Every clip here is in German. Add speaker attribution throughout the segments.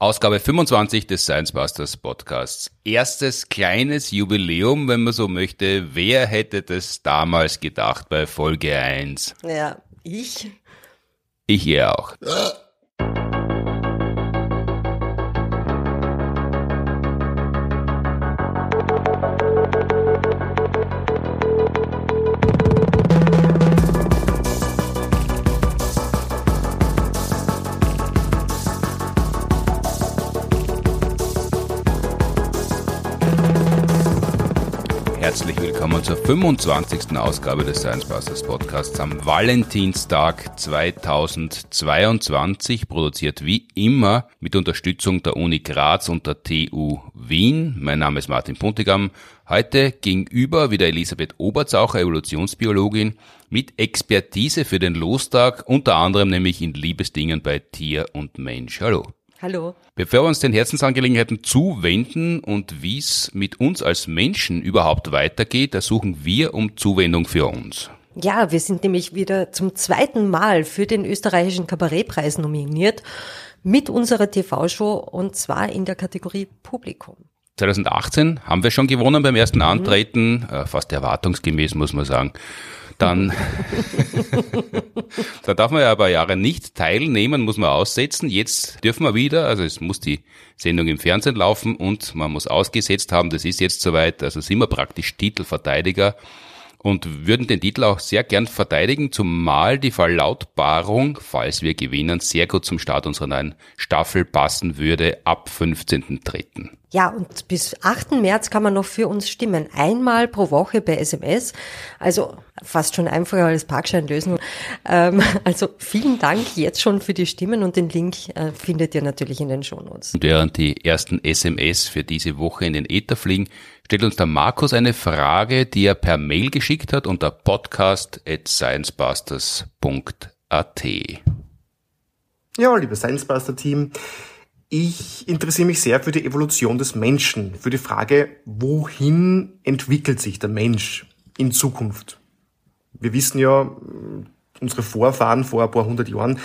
Speaker 1: Ausgabe 25 des Science Busters Podcasts. Erstes kleines Jubiläum, wenn man so möchte. Wer hätte das damals gedacht bei Folge 1?
Speaker 2: Ja, ich.
Speaker 1: Ich eher auch. zur 25. Ausgabe des Science Busters Podcasts am Valentinstag 2022, produziert wie immer mit Unterstützung der Uni Graz und der TU Wien. Mein Name ist Martin Puntigam. Heute gegenüber wieder Elisabeth Oberzaucher, Evolutionsbiologin, mit Expertise für den Lostag, unter anderem nämlich in Liebesdingen bei Tier und Mensch. Hallo.
Speaker 2: Hallo.
Speaker 1: Bevor wir uns den Herzensangelegenheiten zuwenden und wie es mit uns als Menschen überhaupt weitergeht, ersuchen wir um Zuwendung für uns.
Speaker 2: Ja, wir sind nämlich wieder zum zweiten Mal für den österreichischen Kabarettpreis nominiert mit unserer TV-Show und zwar in der Kategorie Publikum.
Speaker 1: 2018 haben wir schon gewonnen beim ersten Antreten, äh, fast erwartungsgemäß muss man sagen dann, da darf man ja ein paar Jahre nicht teilnehmen, muss man aussetzen. Jetzt dürfen wir wieder, also es muss die Sendung im Fernsehen laufen und man muss ausgesetzt haben, das ist jetzt soweit, also sind wir praktisch Titelverteidiger und würden den Titel auch sehr gern verteidigen, zumal die Verlautbarung, falls wir gewinnen, sehr gut zum Start unserer neuen Staffel passen würde ab 15.3.
Speaker 2: Ja, und bis 8. März kann man noch für uns stimmen. Einmal pro Woche per SMS. Also fast schon einfacher als Parkschein lösen. Ähm, also vielen Dank jetzt schon für die Stimmen und den Link äh, findet ihr natürlich in den Shownotes.
Speaker 1: Und während die ersten SMS für diese Woche in den Äther fliegen, stellt uns der Markus eine Frage, die er per Mail geschickt hat unter podcast at sciencebusters.at.
Speaker 3: Ja, liebe Sciencebuster Team, ich interessiere mich sehr für die Evolution des Menschen, für die Frage, wohin entwickelt sich der Mensch in Zukunft? Wir wissen ja, unsere Vorfahren vor ein paar hundert Jahren,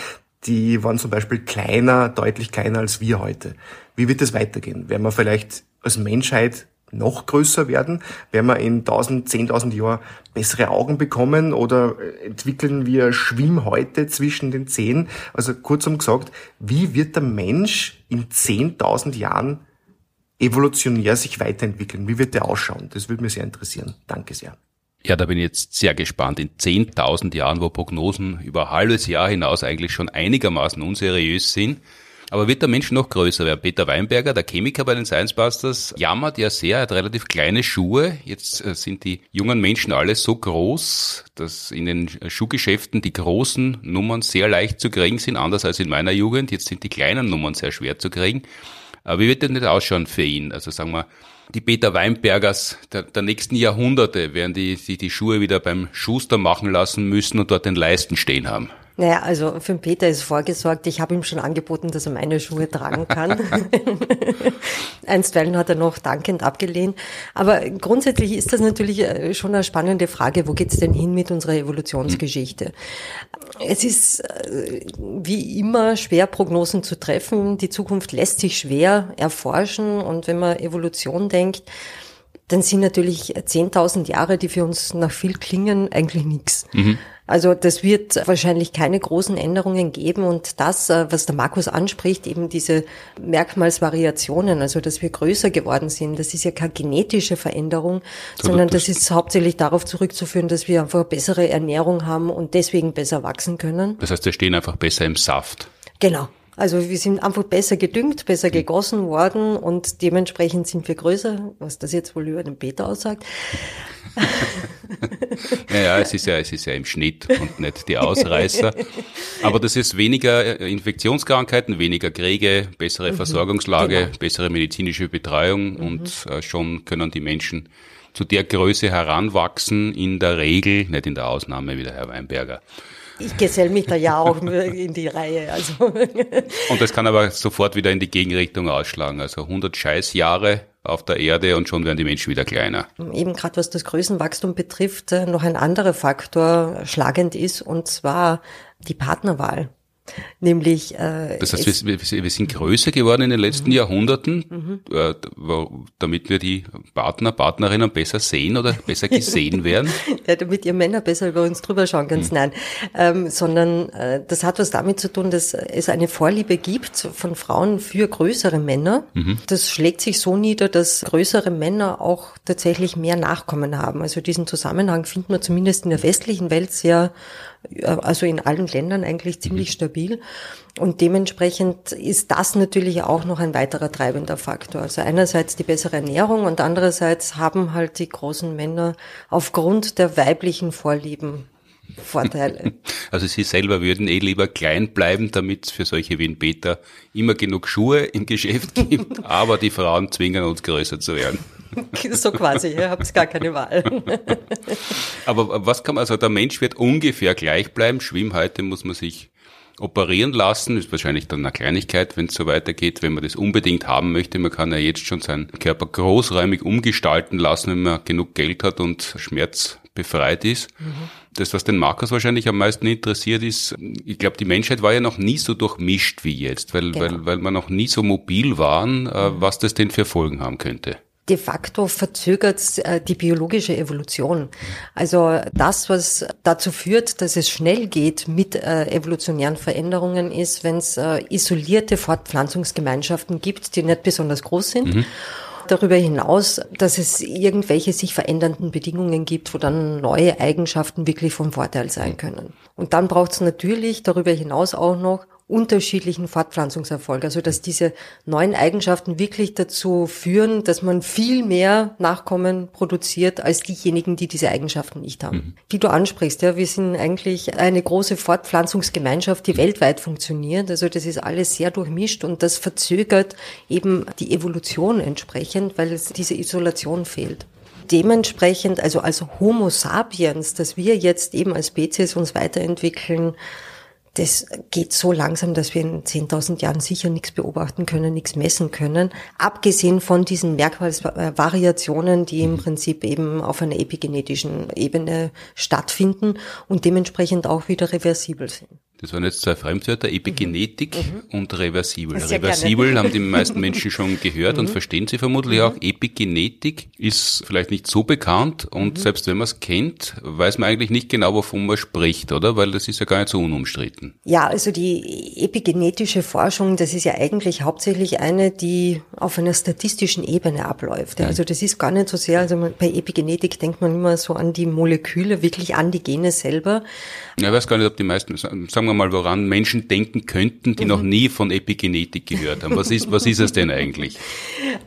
Speaker 3: die waren zum Beispiel kleiner, deutlich kleiner als wir heute. Wie wird es weitergehen? Werden wir vielleicht als Menschheit noch größer werden? Werden wir in 1000, 10.000 Jahren bessere Augen bekommen oder entwickeln wir Schwimmhäute zwischen den Zehen? Also kurzum gesagt, wie wird der Mensch in 10.000 Jahren evolutionär sich weiterentwickeln? Wie wird der ausschauen? Das würde mich sehr interessieren. Danke sehr.
Speaker 1: Ja, da bin ich jetzt sehr gespannt. In 10.000 Jahren, wo Prognosen über ein halbes Jahr hinaus eigentlich schon einigermaßen unseriös sind, aber wird der Mensch noch größer werden? Peter Weinberger, der Chemiker bei den Science Busters, jammert ja sehr, hat relativ kleine Schuhe. Jetzt äh, sind die jungen Menschen alle so groß, dass in den Schuhgeschäften die großen Nummern sehr leicht zu kriegen sind, anders als in meiner Jugend. Jetzt sind die kleinen Nummern sehr schwer zu kriegen. Aber wie wird denn das ausschauen für ihn? Also sagen wir, die Peter Weinbergers der, der nächsten Jahrhunderte werden die, die die Schuhe wieder beim Schuster machen lassen müssen und dort den Leisten stehen haben.
Speaker 2: Naja, also für den Peter ist vorgesorgt. Ich habe ihm schon angeboten, dass er meine Schuhe tragen kann. Einstweilen hat er noch dankend abgelehnt. Aber grundsätzlich ist das natürlich äh, schon eine spannende Frage. Wo geht's denn hin mit unserer Evolutionsgeschichte? Es ist äh, wie immer schwer, Prognosen zu treffen. Die Zukunft lässt sich schwer erforschen. Und wenn man Evolution denkt, dann sind natürlich 10.000 Jahre, die für uns nach viel klingen, eigentlich nichts. Mhm. Also das wird wahrscheinlich keine großen Änderungen geben und das, äh, was der Markus anspricht, eben diese Merkmalsvariationen, also dass wir größer geworden sind, das ist ja keine genetische Veränderung, so, sondern das ist hauptsächlich darauf zurückzuführen, dass wir einfach bessere Ernährung haben und deswegen besser wachsen können.
Speaker 1: Das heißt, wir stehen einfach besser im Saft.
Speaker 2: Genau. Also wir sind einfach besser gedüngt, besser hm. gegossen worden und dementsprechend sind wir größer, was das jetzt wohl über den Peter aussagt.
Speaker 1: naja, es ist ja, es ist ja im Schnitt und nicht die Ausreißer. Aber das ist weniger Infektionskrankheiten, weniger Kriege, bessere mhm, Versorgungslage, genau. bessere medizinische Betreuung mhm. und äh, schon können die Menschen zu der Größe heranwachsen, in der Regel, nicht in der Ausnahme wie der Herr Weinberger.
Speaker 2: Ich gesell mich da ja auch in die Reihe. Also.
Speaker 1: Und das kann aber sofort wieder in die Gegenrichtung ausschlagen. Also 100 Scheißjahre auf der Erde und schon werden die Menschen wieder kleiner.
Speaker 2: Eben gerade was das Größenwachstum betrifft, äh, noch ein anderer Faktor schlagend ist, und zwar die Partnerwahl. Nämlich. Äh,
Speaker 1: das heißt, wir, wir, sind größer geworden in den letzten mhm. Jahrhunderten, mhm. Äh, damit wir die Partner, Partnerinnen besser sehen oder besser gesehen werden.
Speaker 2: ja, damit ihr Männer besser über uns drüber schauen könnt. Mhm. Nein, ähm, sondern äh, das hat was damit zu tun, dass es eine Vorliebe gibt von Frauen für größere Männer. Mhm. Das schlägt sich so nieder, dass größere Männer auch tatsächlich mehr Nachkommen haben. Also diesen Zusammenhang finden wir zumindest in der westlichen Welt sehr also in allen Ländern eigentlich ziemlich mhm. stabil. Und dementsprechend ist das natürlich auch noch ein weiterer treibender Faktor. Also einerseits die bessere Ernährung und andererseits haben halt die großen Männer aufgrund der weiblichen Vorlieben Vorteile.
Speaker 1: Also Sie selber würden eh lieber klein bleiben, damit es für solche wie ein Peter immer genug Schuhe im Geschäft gibt, aber die Frauen zwingen uns größer zu werden.
Speaker 2: so quasi, ihr habt gar keine Wahl.
Speaker 1: Aber was kann man, also der Mensch wird ungefähr gleich bleiben. Schwimmhäute muss man sich operieren lassen, ist wahrscheinlich dann eine Kleinigkeit, wenn es so weitergeht, wenn man das unbedingt haben möchte. Man kann ja jetzt schon seinen Körper großräumig umgestalten lassen, wenn man genug Geld hat und schmerzbefreit ist. Mhm. Das, was den Markus wahrscheinlich am meisten interessiert, ist, ich glaube, die Menschheit war ja noch nie so durchmischt wie jetzt, weil, genau. weil, weil wir noch nie so mobil waren, äh, mhm. was das denn für Folgen haben könnte
Speaker 2: de facto verzögert äh, die biologische Evolution. Also das, was dazu führt, dass es schnell geht mit äh, evolutionären Veränderungen, ist, wenn es äh, isolierte Fortpflanzungsgemeinschaften gibt, die nicht besonders groß sind. Mhm. Darüber hinaus, dass es irgendwelche sich verändernden Bedingungen gibt, wo dann neue Eigenschaften wirklich vom Vorteil sein können. Und dann braucht es natürlich darüber hinaus auch noch unterschiedlichen Fortpflanzungserfolg. Also dass diese neuen Eigenschaften wirklich dazu führen, dass man viel mehr Nachkommen produziert als diejenigen, die diese Eigenschaften nicht haben. Mhm. Wie du ansprichst, ja, wir sind eigentlich eine große Fortpflanzungsgemeinschaft, die weltweit funktioniert. Also das ist alles sehr durchmischt und das verzögert eben die Evolution entsprechend, weil es diese Isolation fehlt dementsprechend, also als Homo sapiens, dass wir jetzt eben als Spezies uns weiterentwickeln, das geht so langsam, dass wir in 10.000 Jahren sicher nichts beobachten können, nichts messen können. Abgesehen von diesen Merkmalsvariationen, die im Prinzip eben auf einer epigenetischen Ebene stattfinden und dementsprechend auch wieder reversibel sind.
Speaker 1: Das waren jetzt zwei Fremdwörter, Epigenetik mhm. und reversibel. Sehr reversibel haben die meisten Menschen schon gehört mhm. und verstehen sie vermutlich mhm. auch. Epigenetik ist vielleicht nicht so bekannt und mhm. selbst wenn man es kennt, weiß man eigentlich nicht genau, wovon man spricht, oder? Weil das ist ja gar nicht so unumstritten.
Speaker 2: Ja, also die epigenetische Forschung, das ist ja eigentlich hauptsächlich eine, die auf einer statistischen Ebene abläuft. Ja. Mhm. Also das ist gar nicht so sehr, also bei Epigenetik denkt man immer so an die Moleküle, wirklich an die Gene selber.
Speaker 1: Ja, ich weiß gar nicht, ob die meisten, sagen wir mal, woran Menschen denken könnten, die mhm. noch nie von Epigenetik gehört haben. Was ist, was ist es denn eigentlich?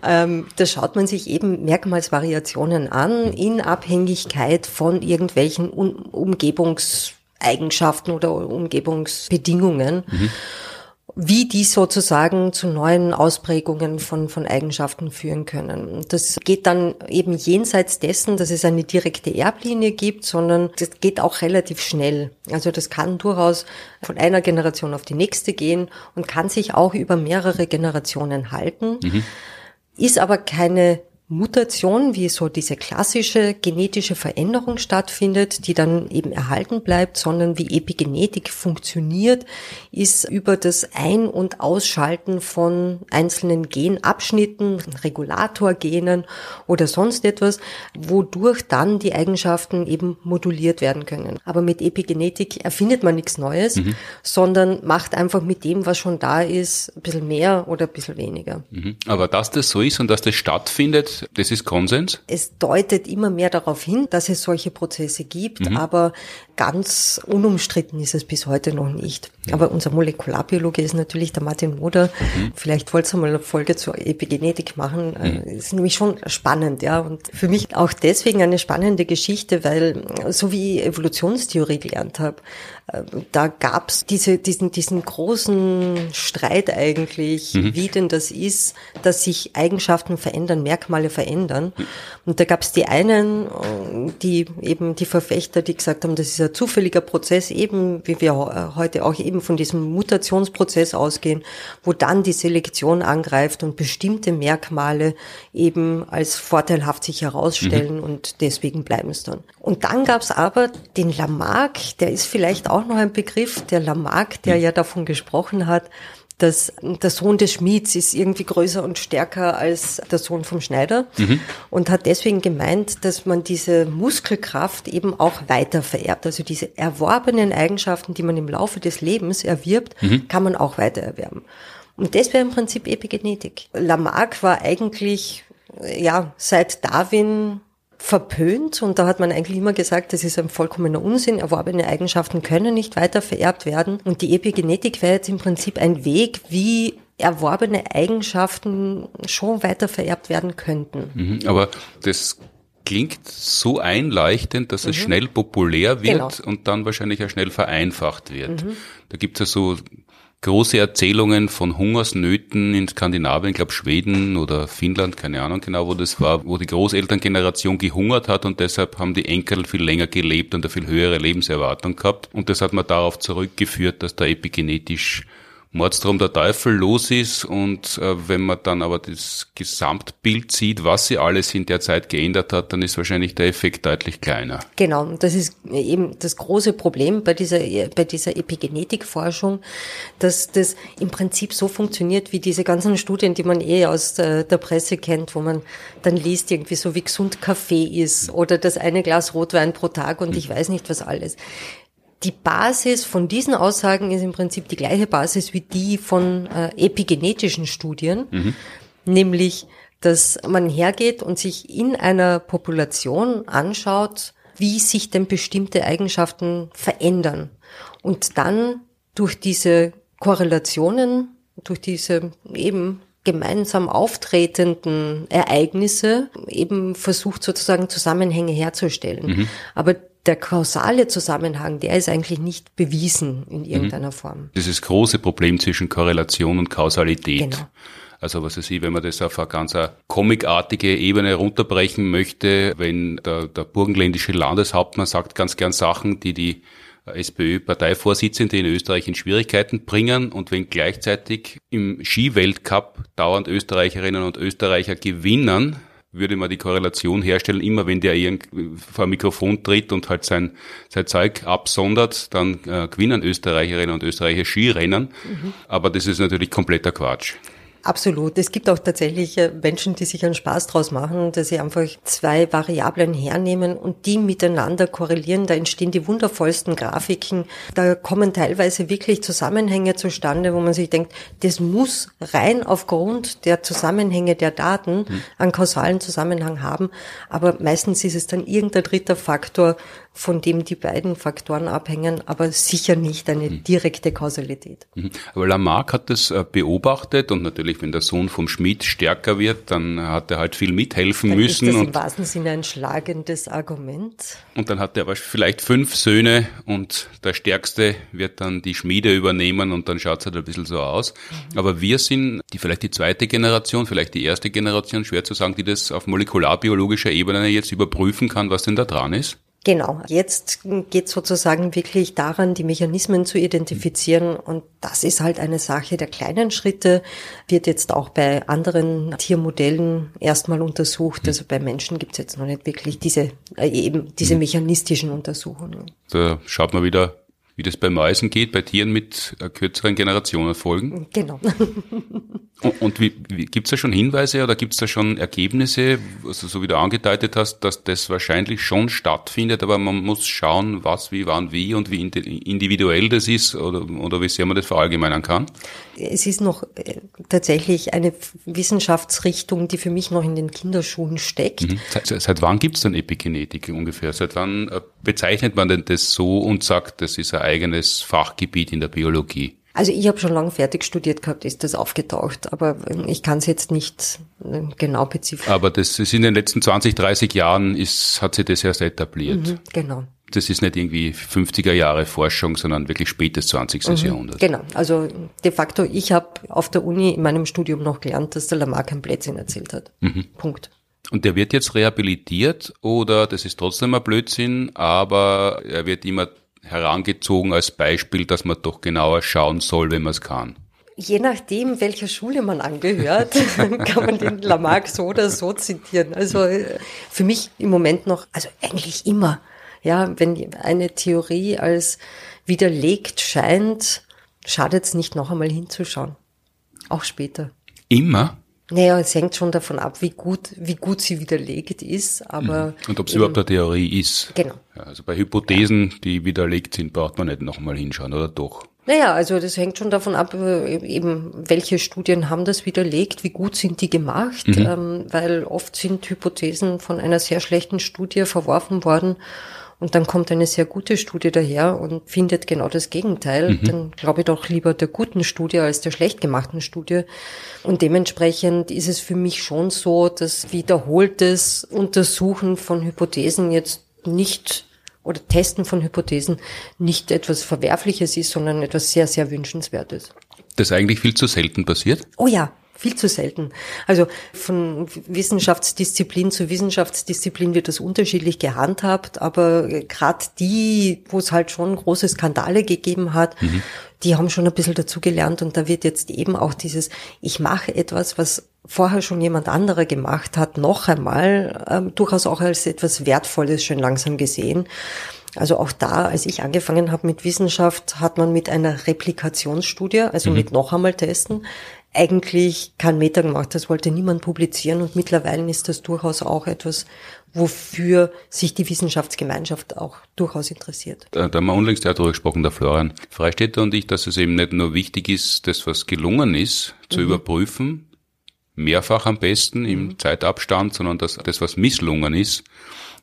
Speaker 2: Ähm, da schaut man sich eben Merkmalsvariationen an in Abhängigkeit von irgendwelchen um Umgebungseigenschaften oder Umgebungsbedingungen. Mhm wie die sozusagen zu neuen Ausprägungen von, von Eigenschaften führen können. Das geht dann eben jenseits dessen, dass es eine direkte Erblinie gibt, sondern das geht auch relativ schnell. Also das kann durchaus von einer Generation auf die nächste gehen und kann sich auch über mehrere Generationen halten. Mhm. Ist aber keine Mutation, wie so diese klassische genetische Veränderung stattfindet, die dann eben erhalten bleibt, sondern wie Epigenetik funktioniert, ist über das Ein- und Ausschalten von einzelnen Genabschnitten, Regulatorgenen oder sonst etwas, wodurch dann die Eigenschaften eben moduliert werden können. Aber mit Epigenetik erfindet man nichts Neues, mhm. sondern macht einfach mit dem, was schon da ist, ein bisschen mehr oder ein bisschen weniger.
Speaker 1: Mhm. Aber dass das so ist und dass das stattfindet, das ist Konsens?
Speaker 2: Es deutet immer mehr darauf hin, dass es solche Prozesse gibt, mhm. aber ganz unumstritten ist es bis heute noch nicht. Mhm. Aber unser Molekularbiologe ist natürlich der Martin Moder. Mhm. Vielleicht wolltest du mal eine Folge zur Epigenetik machen. Mhm. Äh, ist nämlich schon spannend, ja. Und für mich auch deswegen eine spannende Geschichte, weil so wie ich Evolutionstheorie gelernt habe, äh, da gab's diese, diesen, diesen großen Streit eigentlich, mhm. wie denn das ist, dass sich Eigenschaften verändern, Merkmale verändern. Und da gab's die einen, die eben die Verfechter, die gesagt haben, das ist dieser zufällige Prozess eben, wie wir äh, heute auch eben von diesem Mutationsprozess ausgehen, wo dann die Selektion angreift und bestimmte Merkmale eben als vorteilhaft sich herausstellen mhm. und deswegen bleiben es dann. Und dann gab es aber den Lamarck, der ist vielleicht auch noch ein Begriff, der Lamarck, der mhm. ja davon gesprochen hat, dass der Sohn des Schmieds ist irgendwie größer und stärker als der Sohn vom Schneider mhm. und hat deswegen gemeint, dass man diese Muskelkraft eben auch weiter vererbt. Also diese erworbenen Eigenschaften, die man im Laufe des Lebens erwirbt, mhm. kann man auch weiter erwerben. Und das wäre im Prinzip Epigenetik. Lamarck war eigentlich, ja, seit Darwin verpönt und da hat man eigentlich immer gesagt, das ist ein vollkommener Unsinn, erworbene Eigenschaften können nicht weiter vererbt werden und die Epigenetik wäre jetzt im Prinzip ein Weg, wie erworbene Eigenschaften schon weiter vererbt werden könnten.
Speaker 1: Mhm, aber das klingt so einleuchtend, dass es mhm. schnell populär wird genau. und dann wahrscheinlich auch schnell vereinfacht wird. Mhm. Da gibt es ja so große Erzählungen von Hungersnöten in Skandinavien, ich glaube Schweden oder Finnland, keine Ahnung genau, wo das war, wo die Großelterngeneration gehungert hat und deshalb haben die Enkel viel länger gelebt und eine viel höhere Lebenserwartung gehabt. Und das hat man darauf zurückgeführt, dass da epigenetisch Mordstrom der Teufel los ist und äh, wenn man dann aber das Gesamtbild sieht, was sie alles in der Zeit geändert hat, dann ist wahrscheinlich der Effekt deutlich kleiner.
Speaker 2: Genau, das ist eben das große Problem bei dieser, bei dieser Epigenetikforschung, dass das im Prinzip so funktioniert wie diese ganzen Studien, die man eh aus der, der Presse kennt, wo man dann liest irgendwie so, wie gesund Kaffee ist oder das eine Glas Rotwein pro Tag und ich weiß nicht was alles die Basis von diesen Aussagen ist im Prinzip die gleiche Basis wie die von äh, epigenetischen Studien, mhm. nämlich, dass man hergeht und sich in einer Population anschaut, wie sich denn bestimmte Eigenschaften verändern und dann durch diese Korrelationen, durch diese eben gemeinsam auftretenden Ereignisse eben versucht sozusagen Zusammenhänge herzustellen. Mhm. Aber der kausale Zusammenhang, der ist eigentlich nicht bewiesen in mhm. irgendeiner Form.
Speaker 1: Dieses große Problem zwischen Korrelation und Kausalität. Genau. Also was weiß ich, wenn man das auf eine ganz comicartige Ebene runterbrechen möchte, wenn der, der burgenländische Landeshauptmann sagt ganz gern Sachen, die die SPÖ-Parteivorsitzende in Österreich in Schwierigkeiten bringen und wenn gleichzeitig im Skiweltcup dauernd Österreicherinnen und Österreicher gewinnen, würde man die Korrelation herstellen, immer wenn der vor ein Mikrofon tritt und halt sein, sein Zeug absondert, dann äh, gewinnen Österreicherinnen und Österreicher Skirennen. Mhm. Aber das ist natürlich kompletter Quatsch.
Speaker 2: Absolut. Es gibt auch tatsächlich äh, Menschen, die sich einen Spaß draus machen, dass sie einfach zwei Variablen hernehmen und die miteinander korrelieren. Da entstehen die wundervollsten Grafiken. Da kommen teilweise wirklich Zusammenhänge zustande, wo man sich denkt, das muss rein aufgrund der Zusammenhänge der Daten hm. einen kausalen Zusammenhang haben. Aber meistens ist es dann irgendein dritter Faktor, von dem die beiden Faktoren abhängen, aber sicher nicht eine hm. direkte Kausalität.
Speaker 1: Mhm. Aber Lamarck hat das äh, beobachtet und natürlich, wenn der Sohn vom Schmied stärker wird, dann hat er halt viel mithelfen
Speaker 2: dann
Speaker 1: müssen.
Speaker 2: Ist das im wahrsten Sinne ein schlagendes Argument.
Speaker 1: Und dann hat er aber vielleicht fünf Söhne und der Stärkste wird dann die Schmiede übernehmen und dann schaut es halt ein bisschen so aus. Mhm. Aber wir sind die vielleicht die zweite Generation, vielleicht die erste Generation, schwer zu sagen, die das auf molekularbiologischer Ebene jetzt überprüfen kann, was denn da dran ist.
Speaker 2: Genau, jetzt geht sozusagen wirklich daran, die Mechanismen zu identifizieren und das ist halt eine Sache der kleinen Schritte, wird jetzt auch bei anderen Tiermodellen erstmal untersucht. Also bei Menschen gibt es jetzt noch nicht wirklich diese, äh, eben diese mhm. mechanistischen Untersuchungen.
Speaker 1: Da schaut man wieder, wie das bei Mäusen geht, bei Tieren mit äh, kürzeren Generationenfolgen.
Speaker 2: Genau.
Speaker 1: Und, und wie, wie, gibt es da schon Hinweise oder gibt es da schon Ergebnisse, also so wie du angedeutet hast, dass das wahrscheinlich schon stattfindet, aber man muss schauen, was, wie, wann, wie und wie individuell das ist oder, oder wie sehr man das verallgemeinern kann?
Speaker 2: Es ist noch äh, tatsächlich eine Wissenschaftsrichtung, die für mich noch in den Kinderschuhen steckt. Mhm.
Speaker 1: Seit, seit wann gibt es denn Epigenetik ungefähr? Seit wann äh, bezeichnet man denn das so und sagt, das ist ein eigenes Fachgebiet in der Biologie?
Speaker 2: Also ich habe schon lange fertig studiert gehabt, ist das aufgetaucht, aber ähm, ich kann es jetzt nicht äh, genau beziffern.
Speaker 1: Aber das ist in den letzten 20, 30 Jahren ist, hat sich das erst etabliert. Mhm,
Speaker 2: genau.
Speaker 1: Das ist nicht irgendwie 50er Jahre Forschung, sondern wirklich spätes 20. Mhm, Jahrhundert.
Speaker 2: Genau. Also de facto, ich habe auf der Uni in meinem Studium noch gelernt, dass der Lamarck ein Blödsinn erzählt hat. Mhm. Punkt.
Speaker 1: Und der wird jetzt rehabilitiert oder das ist trotzdem ein Blödsinn, aber er wird immer herangezogen als Beispiel, dass man doch genauer schauen soll, wenn man es kann.
Speaker 2: Je nachdem, welcher Schule man angehört, kann man den Lamarck so oder so zitieren. Also äh, für mich im Moment noch, also eigentlich immer. Ja, wenn eine Theorie als widerlegt scheint, schadet es nicht noch einmal hinzuschauen. Auch später.
Speaker 1: Immer?
Speaker 2: Naja, es hängt schon davon ab, wie gut, wie gut sie widerlegt ist, aber. Mhm.
Speaker 1: Und ob es überhaupt eine Theorie ist.
Speaker 2: Genau.
Speaker 1: Ja, also bei Hypothesen, die widerlegt sind, braucht man nicht nochmal hinschauen, oder doch?
Speaker 2: Naja, also das hängt schon davon ab, äh, eben welche Studien haben das widerlegt, wie gut sind die gemacht, mhm. ähm, weil oft sind Hypothesen von einer sehr schlechten Studie verworfen worden und dann kommt eine sehr gute Studie daher und findet genau das Gegenteil, mhm. dann glaube ich doch lieber der guten Studie als der schlecht gemachten Studie. Und dementsprechend ist es für mich schon so, dass wiederholtes Untersuchen von Hypothesen jetzt nicht oder Testen von Hypothesen nicht etwas Verwerfliches ist, sondern etwas sehr, sehr Wünschenswertes.
Speaker 1: Das eigentlich viel zu selten passiert?
Speaker 2: Oh ja, viel zu selten. Also von Wissenschaftsdisziplin zu Wissenschaftsdisziplin wird das unterschiedlich gehandhabt, aber gerade die, wo es halt schon große Skandale gegeben hat, mhm. die haben schon ein bisschen dazugelernt und da wird jetzt eben auch dieses, ich mache etwas, was vorher schon jemand anderer gemacht hat, noch einmal ähm, durchaus auch als etwas Wertvolles schon langsam gesehen. Also auch da, als ich angefangen habe mit Wissenschaft, hat man mit einer Replikationsstudie, also mhm. mit noch einmal testen, eigentlich keinen Meter gemacht. Das wollte niemand publizieren und mittlerweile ist das durchaus auch etwas, wofür sich die Wissenschaftsgemeinschaft auch durchaus interessiert.
Speaker 1: Da, da haben wir unlängst ja darüber gesprochen, der Florian Freistetter und ich, dass es eben nicht nur wichtig ist, das, was gelungen ist, zu mhm. überprüfen, mehrfach am besten im mhm. Zeitabstand, sondern dass das, was misslungen ist,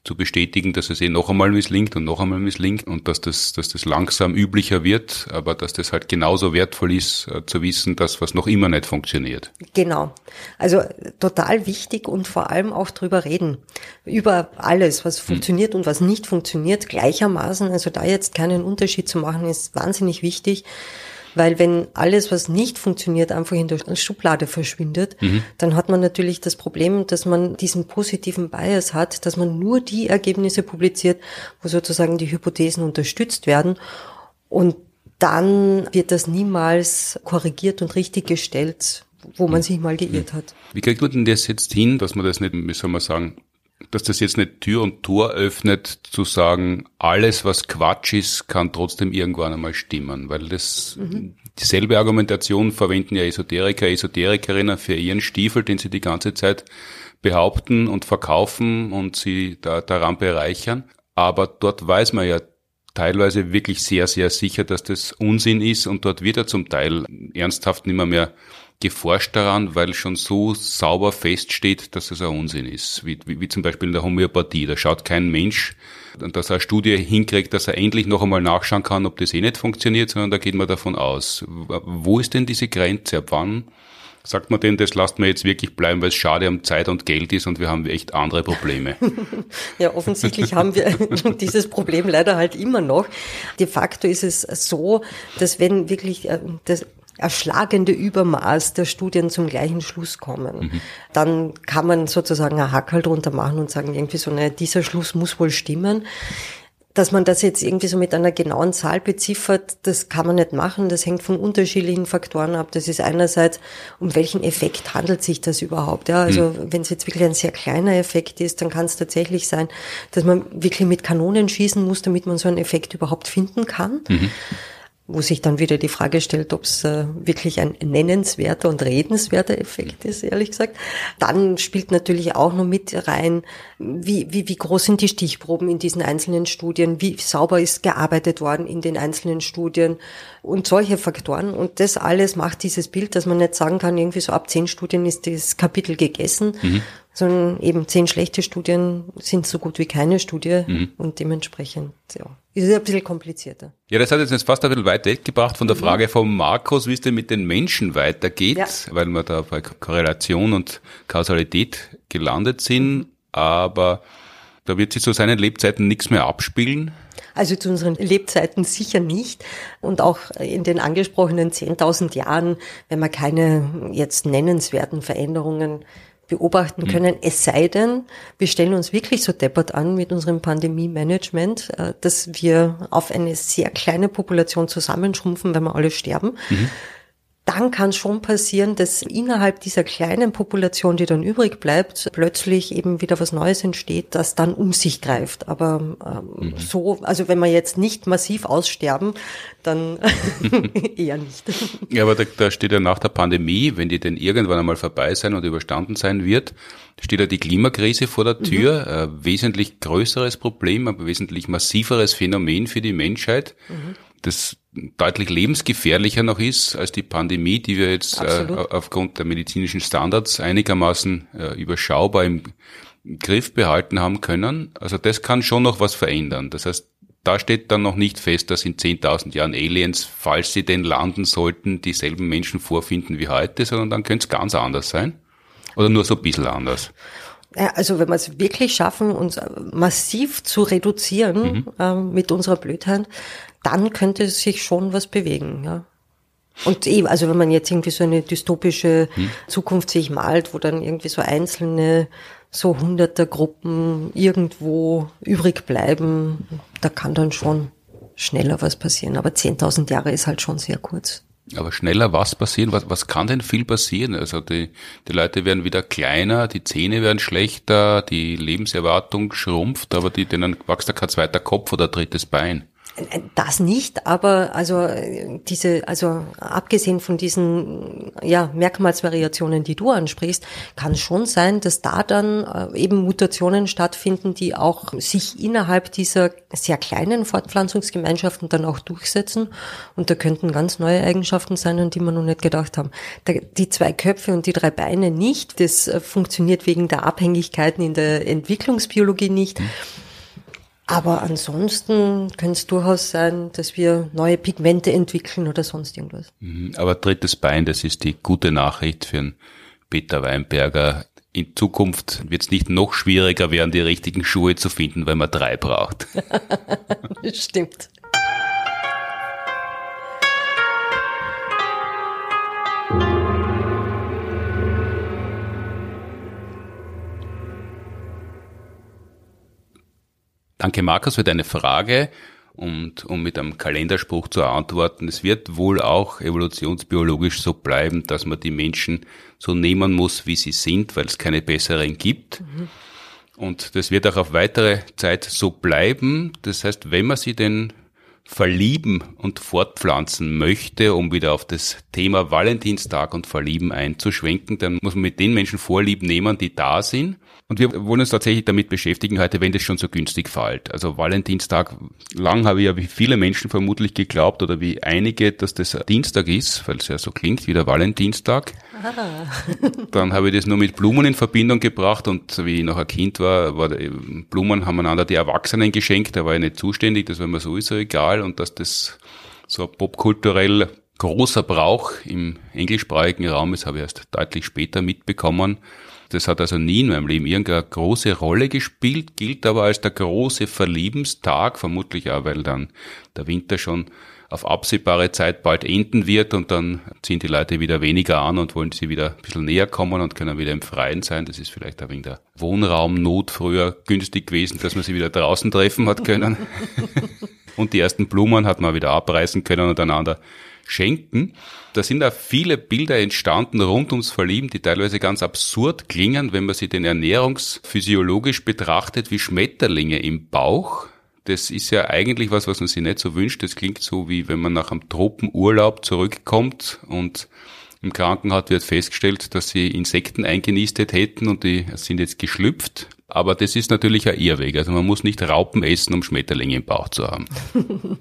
Speaker 1: zu bestätigen, dass es eh noch einmal misslingt und noch einmal misslingt und dass das, dass das langsam üblicher wird, aber dass das halt genauso wertvoll ist, äh, zu wissen, dass was noch immer nicht funktioniert.
Speaker 2: Genau. Also total wichtig und vor allem auch drüber reden. Über alles, was hm. funktioniert hm. und was nicht funktioniert, gleichermaßen. Also da jetzt keinen Unterschied zu machen, ist wahnsinnig wichtig. Weil wenn alles, was nicht funktioniert, einfach in der Schublade verschwindet, mhm. dann hat man natürlich das Problem, dass man diesen positiven Bias hat, dass man nur die Ergebnisse publiziert, wo sozusagen die Hypothesen unterstützt werden. Und dann wird das niemals korrigiert und richtig gestellt, wo man mhm. sich mal geirrt hat.
Speaker 1: Wie kriegt man denn das jetzt hin, dass man das nicht, wie soll man sagen, dass das jetzt nicht Tür und Tor öffnet, zu sagen, alles, was Quatsch ist, kann trotzdem irgendwann einmal stimmen, weil das mhm. dieselbe Argumentation verwenden ja Esoteriker, Esoterikerinnen für ihren Stiefel, den sie die ganze Zeit behaupten und verkaufen und sie da, daran bereichern. Aber dort weiß man ja teilweise wirklich sehr, sehr sicher, dass das Unsinn ist und dort wird er zum Teil ernsthaft nicht mehr, mehr geforscht daran, weil schon so sauber feststeht, dass es ein Unsinn ist. Wie, wie, wie zum Beispiel in der Homöopathie. Da schaut kein Mensch, dass er eine Studie hinkriegt, dass er endlich noch einmal nachschauen kann, ob das eh nicht funktioniert, sondern da geht man davon aus. Wo ist denn diese Grenze? Ab wann sagt man denn, das lasst mir jetzt wirklich bleiben, weil es schade um Zeit und Geld ist und wir haben echt andere Probleme.
Speaker 2: ja, offensichtlich haben wir dieses Problem leider halt immer noch. De facto ist es so, dass wenn wirklich äh, das erschlagende Übermaß der Studien zum gleichen Schluss kommen, mhm. dann kann man sozusagen ein Hackerl drunter machen und sagen, irgendwie so, naja, dieser Schluss muss wohl stimmen. Dass man das jetzt irgendwie so mit einer genauen Zahl beziffert, das kann man nicht machen. Das hängt von unterschiedlichen Faktoren ab. Das ist einerseits, um welchen Effekt handelt sich das überhaupt? Ja, also mhm. wenn es jetzt wirklich ein sehr kleiner Effekt ist, dann kann es tatsächlich sein, dass man wirklich mit Kanonen schießen muss, damit man so einen Effekt überhaupt finden kann. Mhm wo sich dann wieder die Frage stellt, ob es äh, wirklich ein nennenswerter und redenswerter Effekt ist, ehrlich gesagt. Dann spielt natürlich auch noch mit rein, wie, wie, wie groß sind die Stichproben in diesen einzelnen Studien, wie sauber ist gearbeitet worden in den einzelnen Studien und solche Faktoren. Und das alles macht dieses Bild, dass man nicht sagen kann, irgendwie so ab zehn Studien ist das Kapitel gegessen, mhm sondern eben zehn schlechte Studien sind so gut wie keine Studie mhm. und dementsprechend, ja, ist es ein bisschen komplizierter.
Speaker 1: Ja, das hat jetzt fast ein bisschen weit weggebracht von der mhm. Frage von Markus, wie es denn mit den Menschen weitergeht, ja. weil wir da bei Korrelation und Kausalität gelandet sind, aber da wird sich zu seinen Lebzeiten nichts mehr abspielen.
Speaker 2: Also zu unseren Lebzeiten sicher nicht. Und auch in den angesprochenen 10.000 Jahren, wenn man keine jetzt nennenswerten Veränderungen beobachten können, es sei denn, wir stellen uns wirklich so deppert an mit unserem Pandemie-Management, äh, dass wir auf eine sehr kleine Population zusammenschrumpfen, wenn wir alle sterben. Mhm dann kann es schon passieren, dass innerhalb dieser kleinen Population, die dann übrig bleibt, plötzlich eben wieder was Neues entsteht, das dann um sich greift. Aber ähm, mhm. so, also wenn wir jetzt nicht massiv aussterben, dann eher nicht.
Speaker 1: Ja, aber da, da steht ja nach der Pandemie, wenn die denn irgendwann einmal vorbei sein und überstanden sein wird, steht ja die Klimakrise vor der Tür, mhm. ein wesentlich größeres Problem, ein wesentlich massiveres Phänomen für die Menschheit. Mhm das deutlich lebensgefährlicher noch ist als die Pandemie, die wir jetzt äh, aufgrund der medizinischen Standards einigermaßen äh, überschaubar im Griff behalten haben können. Also das kann schon noch was verändern. Das heißt, da steht dann noch nicht fest, dass in 10.000 Jahren Aliens, falls sie denn landen sollten, dieselben Menschen vorfinden wie heute, sondern dann könnte es ganz anders sein. Oder nur so ein bisschen anders.
Speaker 2: Also wenn wir es wirklich schaffen, uns massiv zu reduzieren mhm. äh, mit unserer Blödheit, dann könnte sich schon was bewegen, ja. Und eben, also wenn man jetzt irgendwie so eine dystopische hm. Zukunft sich malt, wo dann irgendwie so einzelne, so hunderter Gruppen irgendwo übrig bleiben, da kann dann schon schneller was passieren. Aber 10.000 Jahre ist halt schon sehr kurz.
Speaker 1: Aber schneller was passieren? Was, was kann denn viel passieren? Also die, die Leute werden wieder kleiner, die Zähne werden schlechter, die Lebenserwartung schrumpft, aber die, denen wächst da kein zweiter Kopf oder drittes Bein.
Speaker 2: Das nicht, aber also diese, also abgesehen von diesen ja, Merkmalsvariationen, die du ansprichst, kann schon sein, dass da dann äh, eben Mutationen stattfinden, die auch sich innerhalb dieser sehr kleinen Fortpflanzungsgemeinschaften dann auch durchsetzen. Und da könnten ganz neue Eigenschaften sein, an die wir noch nicht gedacht haben. die zwei Köpfe und die drei Beine nicht, das äh, funktioniert wegen der Abhängigkeiten in der Entwicklungsbiologie nicht. Mhm. Aber ansonsten könnte es durchaus sein, dass wir neue Pigmente entwickeln oder sonst irgendwas.
Speaker 1: Mhm. Aber drittes Bein, das ist die gute Nachricht für einen Peter Weinberger. In Zukunft wird es nicht noch schwieriger werden, die richtigen Schuhe zu finden, weil man drei braucht.
Speaker 2: Stimmt.
Speaker 1: Danke, Markus, für deine Frage. Und um mit einem Kalenderspruch zu antworten, es wird wohl auch evolutionsbiologisch so bleiben, dass man die Menschen so nehmen muss, wie sie sind, weil es keine besseren gibt. Mhm. Und das wird auch auf weitere Zeit so bleiben. Das heißt, wenn man sie denn verlieben und fortpflanzen möchte, um wieder auf das Thema Valentinstag und Verlieben einzuschwenken, dann muss man mit den Menschen Vorlieb nehmen, die da sind und wir wollen uns tatsächlich damit beschäftigen heute, wenn das schon so günstig fällt. Also Valentinstag, lang habe ich ja wie viele Menschen vermutlich geglaubt oder wie einige, dass das Dienstag ist, weil es ja so klingt wie der Valentinstag. Ah. Dann habe ich das nur mit Blumen in Verbindung gebracht und wie ich noch ein Kind war, war Blumen haben einander die Erwachsenen geschenkt, da war ich nicht zuständig, das war mir sowieso egal und dass das so popkulturell großer Brauch im englischsprachigen Raum ist, habe ich erst deutlich später mitbekommen. Das hat also nie in meinem Leben irgendeine große Rolle gespielt, gilt aber als der große Verliebenstag, vermutlich auch, weil dann der Winter schon auf absehbare Zeit bald enden wird und dann ziehen die Leute wieder weniger an und wollen sie wieder ein bisschen näher kommen und können wieder im Freien sein. Das ist vielleicht auch wegen der Wohnraumnot früher günstig gewesen, dass man sie wieder draußen treffen hat können. und die ersten Blumen hat man wieder abreißen können und einander schenken. Da sind auch viele Bilder entstanden rund ums Verlieben, die teilweise ganz absurd klingen, wenn man sie denn ernährungsphysiologisch betrachtet, wie Schmetterlinge im Bauch. Das ist ja eigentlich was, was man sich nicht so wünscht. Das klingt so, wie wenn man nach einem Tropenurlaub zurückkommt und im Krankenhaus wird festgestellt, dass sie Insekten eingenistet hätten und die sind jetzt geschlüpft. Aber das ist natürlich ein Irrweg. Also man muss nicht Raupen essen, um Schmetterlinge im Bauch zu haben.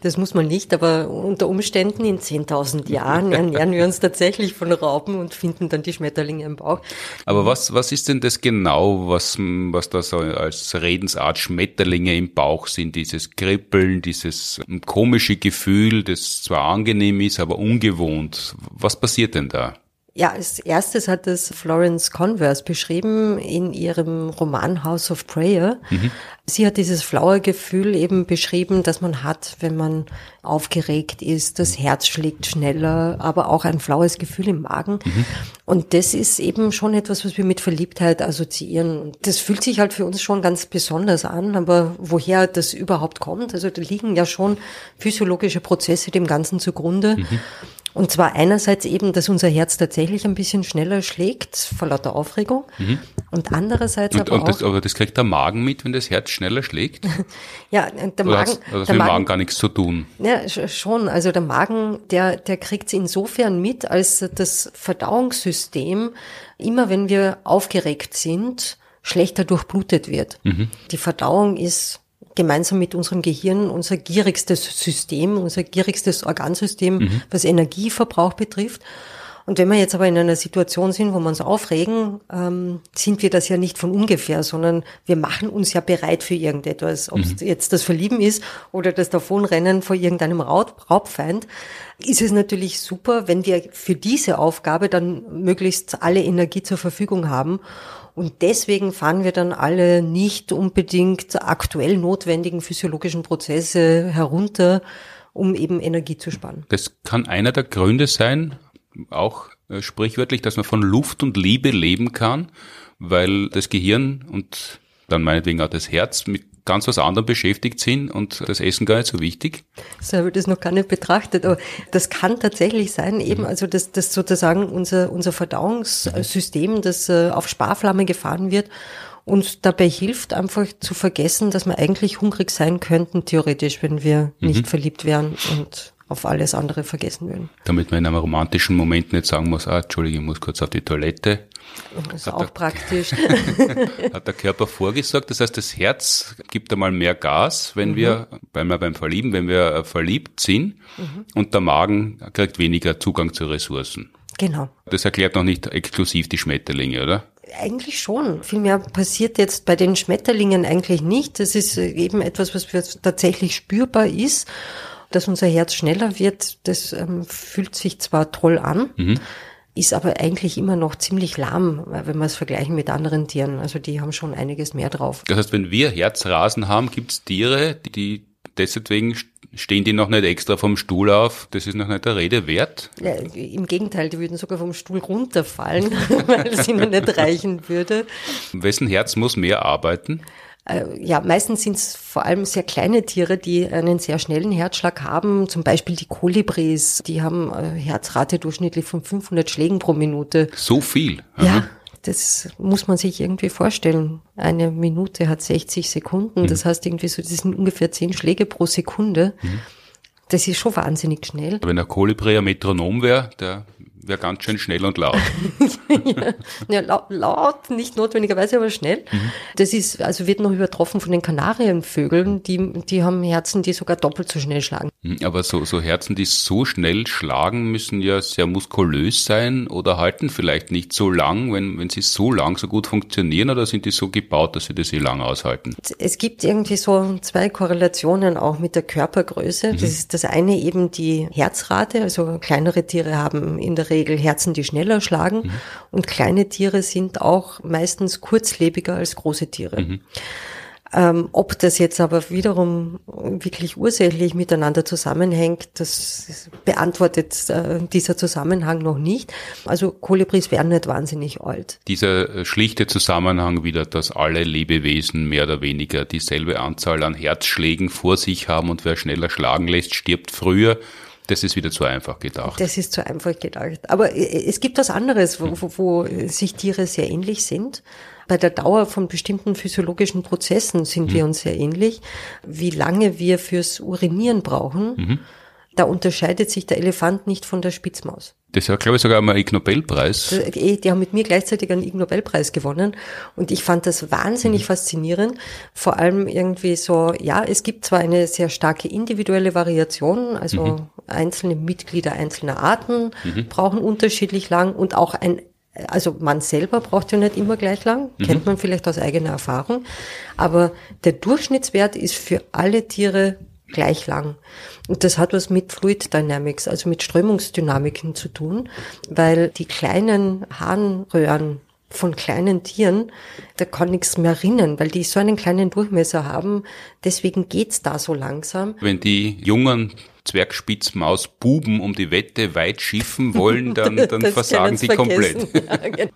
Speaker 2: Das muss man nicht, aber unter Umständen in 10.000 Jahren ernähren wir uns tatsächlich von Raupen und finden dann die Schmetterlinge im Bauch.
Speaker 1: Aber was, was ist denn das genau, was, was da so als Redensart Schmetterlinge im Bauch sind? Dieses Kribbeln, dieses komische Gefühl, das zwar angenehm ist, aber ungewohnt. Was passiert denn da?
Speaker 2: Ja, als erstes hat es Florence Converse beschrieben in ihrem Roman House of Prayer. Mhm. Sie hat dieses flaue Gefühl eben beschrieben, dass man hat, wenn man aufgeregt ist, das Herz schlägt schneller, aber auch ein flaues Gefühl im Magen. Mhm. Und das ist eben schon etwas, was wir mit Verliebtheit assoziieren. Das fühlt sich halt für uns schon ganz besonders an, aber woher das überhaupt kommt, also da liegen ja schon physiologische Prozesse dem Ganzen zugrunde. Mhm. Und zwar einerseits eben, dass unser Herz tatsächlich ein bisschen schneller schlägt, vor lauter Aufregung. Mhm. Und andererseits
Speaker 1: und,
Speaker 2: aber
Speaker 1: und
Speaker 2: auch...
Speaker 1: Das, aber das kriegt der Magen mit, wenn das Herz schneller schlägt?
Speaker 2: ja, der Magen...
Speaker 1: hat das
Speaker 2: der
Speaker 1: mit dem
Speaker 2: Magen,
Speaker 1: Magen gar nichts zu tun?
Speaker 2: Ja, schon. Also der Magen, der, der kriegt es insofern mit, als das Verdauungssystem, immer wenn wir aufgeregt sind, schlechter durchblutet wird. Mhm. Die Verdauung ist gemeinsam mit unserem Gehirn unser gierigstes System, unser gierigstes Organsystem, mhm. was Energieverbrauch betrifft. Und wenn wir jetzt aber in einer Situation sind, wo wir uns aufregen, ähm, sind wir das ja nicht von ungefähr, sondern wir machen uns ja bereit für irgendetwas. Ob es mhm. jetzt das Verlieben ist oder das Davonrennen vor irgendeinem Raub, Raubfeind, ist es natürlich super, wenn wir für diese Aufgabe dann möglichst alle Energie zur Verfügung haben. Und deswegen fahren wir dann alle nicht unbedingt aktuell notwendigen physiologischen Prozesse herunter, um eben Energie zu sparen.
Speaker 1: Das kann einer der Gründe sein, auch äh, sprichwörtlich, dass man von Luft und Liebe leben kann, weil das Gehirn und dann meinetwegen auch das Herz mit ganz was anderem beschäftigt sind und das Essen gar nicht so wichtig?
Speaker 2: So habe ich das noch gar nicht betrachtet, aber das kann tatsächlich sein, eben mhm. also dass das sozusagen unser, unser Verdauungssystem, das äh, auf Sparflamme gefahren wird und dabei hilft einfach zu vergessen, dass wir eigentlich hungrig sein könnten, theoretisch, wenn wir mhm. nicht verliebt wären und auf alles andere vergessen würden.
Speaker 1: Damit man in einem romantischen Moment nicht sagen muss, ah, Entschuldige, ich muss kurz auf die Toilette.
Speaker 2: Das ist hat auch der, praktisch.
Speaker 1: hat der Körper vorgesorgt. Das heißt, das Herz gibt einmal mehr Gas, wenn mhm. wir, weil wir beim Verlieben, wenn wir äh, verliebt sind mhm. und der Magen kriegt weniger Zugang zu Ressourcen.
Speaker 2: Genau.
Speaker 1: Das erklärt noch nicht exklusiv die Schmetterlinge, oder?
Speaker 2: Eigentlich schon. Vielmehr passiert jetzt bei den Schmetterlingen eigentlich nicht. Das ist äh, eben etwas, was tatsächlich spürbar ist dass unser Herz schneller wird, das ähm, fühlt sich zwar toll an, mhm. ist aber eigentlich immer noch ziemlich lahm, wenn wir es vergleichen mit anderen Tieren. Also die haben schon einiges mehr drauf.
Speaker 1: Das heißt, wenn wir Herzrasen haben, gibt es Tiere, die deswegen stehen die noch nicht extra vom Stuhl auf, das ist noch nicht der Rede wert?
Speaker 2: Ja, Im Gegenteil, die würden sogar vom Stuhl runterfallen, weil es ihnen nicht reichen würde.
Speaker 1: Wessen Herz muss mehr arbeiten?
Speaker 2: Äh, ja, meistens sind es vor allem sehr kleine Tiere, die einen sehr schnellen Herzschlag haben. Zum Beispiel die Kolibris, die haben eine Herzrate durchschnittlich von 500 Schlägen pro Minute.
Speaker 1: So viel?
Speaker 2: Aha. Ja, das muss man sich irgendwie vorstellen. Eine Minute hat 60 Sekunden. Mhm. Das heißt irgendwie so, das sind ungefähr 10 Schläge pro Sekunde. Mhm. Das ist schon wahnsinnig schnell.
Speaker 1: Wenn ein Kolibri ein Metronom wäre, der wäre ganz schön schnell und laut.
Speaker 2: ja, ja laut, laut, nicht notwendigerweise, aber schnell. Mhm. Das ist, also wird noch übertroffen von den Kanarienvögeln, die, die haben Herzen, die sogar doppelt so schnell schlagen.
Speaker 1: Mhm, aber so, so Herzen, die so schnell schlagen, müssen ja sehr muskulös sein oder halten vielleicht nicht so lang, wenn, wenn sie so lang so gut funktionieren oder sind die so gebaut, dass sie das eh lang aushalten?
Speaker 2: Es gibt irgendwie so zwei Korrelationen auch mit der Körpergröße. Mhm. Das ist das eine eben die Herzrate, also kleinere Tiere haben in der Regel Herzen, die schneller schlagen. Mhm. Und kleine Tiere sind auch meistens kurzlebiger als große Tiere. Mhm. Ähm, ob das jetzt aber wiederum wirklich ursächlich miteinander zusammenhängt, das beantwortet äh, dieser Zusammenhang noch nicht. Also Kolibris werden nicht wahnsinnig alt.
Speaker 1: Dieser äh, schlichte Zusammenhang wieder, dass alle Lebewesen mehr oder weniger dieselbe Anzahl an Herzschlägen vor sich haben und wer schneller schlagen lässt, stirbt früher das ist wieder zu einfach gedacht.
Speaker 2: Das ist zu einfach gedacht. Aber äh, es gibt was anderes, wo, wo, wo sich Tiere sehr ähnlich sind. Bei der Dauer von bestimmten physiologischen Prozessen sind mhm. wir uns sehr ähnlich. Wie lange wir fürs Urinieren brauchen, mhm. da unterscheidet sich der Elefant nicht von der Spitzmaus.
Speaker 1: Das hat, glaube ich, sogar mal Ig Nobelpreis.
Speaker 2: Eh, die haben mit mir gleichzeitig einen Ig Nobelpreis gewonnen. Und ich fand das wahnsinnig mhm. faszinierend. Vor allem irgendwie so, ja, es gibt zwar eine sehr starke individuelle Variation, also mhm. einzelne Mitglieder einzelner Arten mhm. brauchen unterschiedlich lang und auch ein also man selber braucht ja nicht immer gleich lang, mhm. kennt man vielleicht aus eigener Erfahrung, aber der Durchschnittswert ist für alle Tiere gleich lang. Und das hat was mit Fluid Dynamics, also mit Strömungsdynamiken zu tun, weil die kleinen Harnröhren von kleinen Tieren, da kann nichts mehr rinnen, weil die so einen kleinen Durchmesser haben. Deswegen geht's da so langsam.
Speaker 1: Wenn die jungen Zwergspitzmausbuben um die Wette weit schiffen wollen, dann, dann versagen sie komplett. Ja, genau.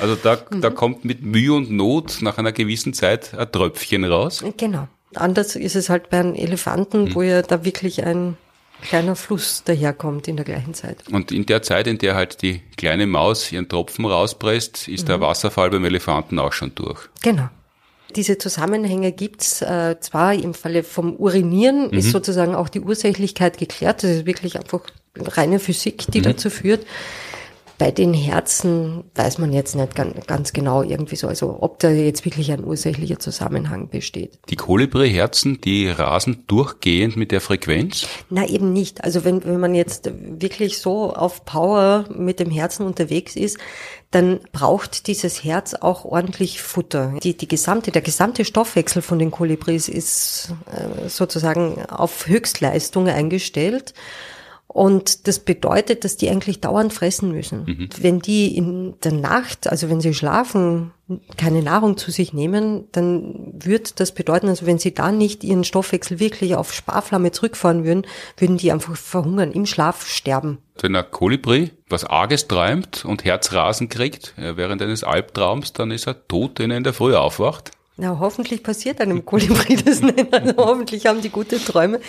Speaker 1: Also da, da kommt mit Mühe und Not nach einer gewissen Zeit ein Tröpfchen raus.
Speaker 2: Genau. Anders ist es halt bei einem Elefanten, hm. wo ja da wirklich ein kleiner Fluss daherkommt in der gleichen Zeit.
Speaker 1: Und in der Zeit, in der halt die kleine Maus ihren Tropfen rauspresst, ist mhm. der Wasserfall beim Elefanten auch schon durch.
Speaker 2: Genau. Diese Zusammenhänge gibt's äh, zwar im Falle vom Urinieren, mhm. ist sozusagen auch die Ursächlichkeit geklärt. Das ist wirklich einfach reine Physik, die mhm. dazu führt. Bei den Herzen weiß man jetzt nicht ganz genau irgendwie so, also ob da jetzt wirklich ein ursächlicher Zusammenhang besteht.
Speaker 1: Die Kolibri-Herzen, die rasen durchgehend mit der Frequenz?
Speaker 2: Na eben nicht. Also wenn, wenn man jetzt wirklich so auf Power mit dem Herzen unterwegs ist, dann braucht dieses Herz auch ordentlich Futter. Die, die gesamte, der gesamte Stoffwechsel von den Kolibris ist äh, sozusagen auf Höchstleistung eingestellt. Und das bedeutet, dass die eigentlich dauernd fressen müssen. Mhm. Wenn die in der Nacht, also wenn sie schlafen, keine Nahrung zu sich nehmen, dann wird das bedeuten, also wenn sie da nicht ihren Stoffwechsel wirklich auf Sparflamme zurückfahren würden, würden die einfach verhungern, im Schlaf sterben.
Speaker 1: Wenn ein Kolibri was Arges träumt und Herzrasen kriegt während eines Albtraums, dann ist er tot, wenn er in der Früh aufwacht.
Speaker 2: Na, hoffentlich passiert einem Kolibri das nicht. Also hoffentlich haben die gute Träume.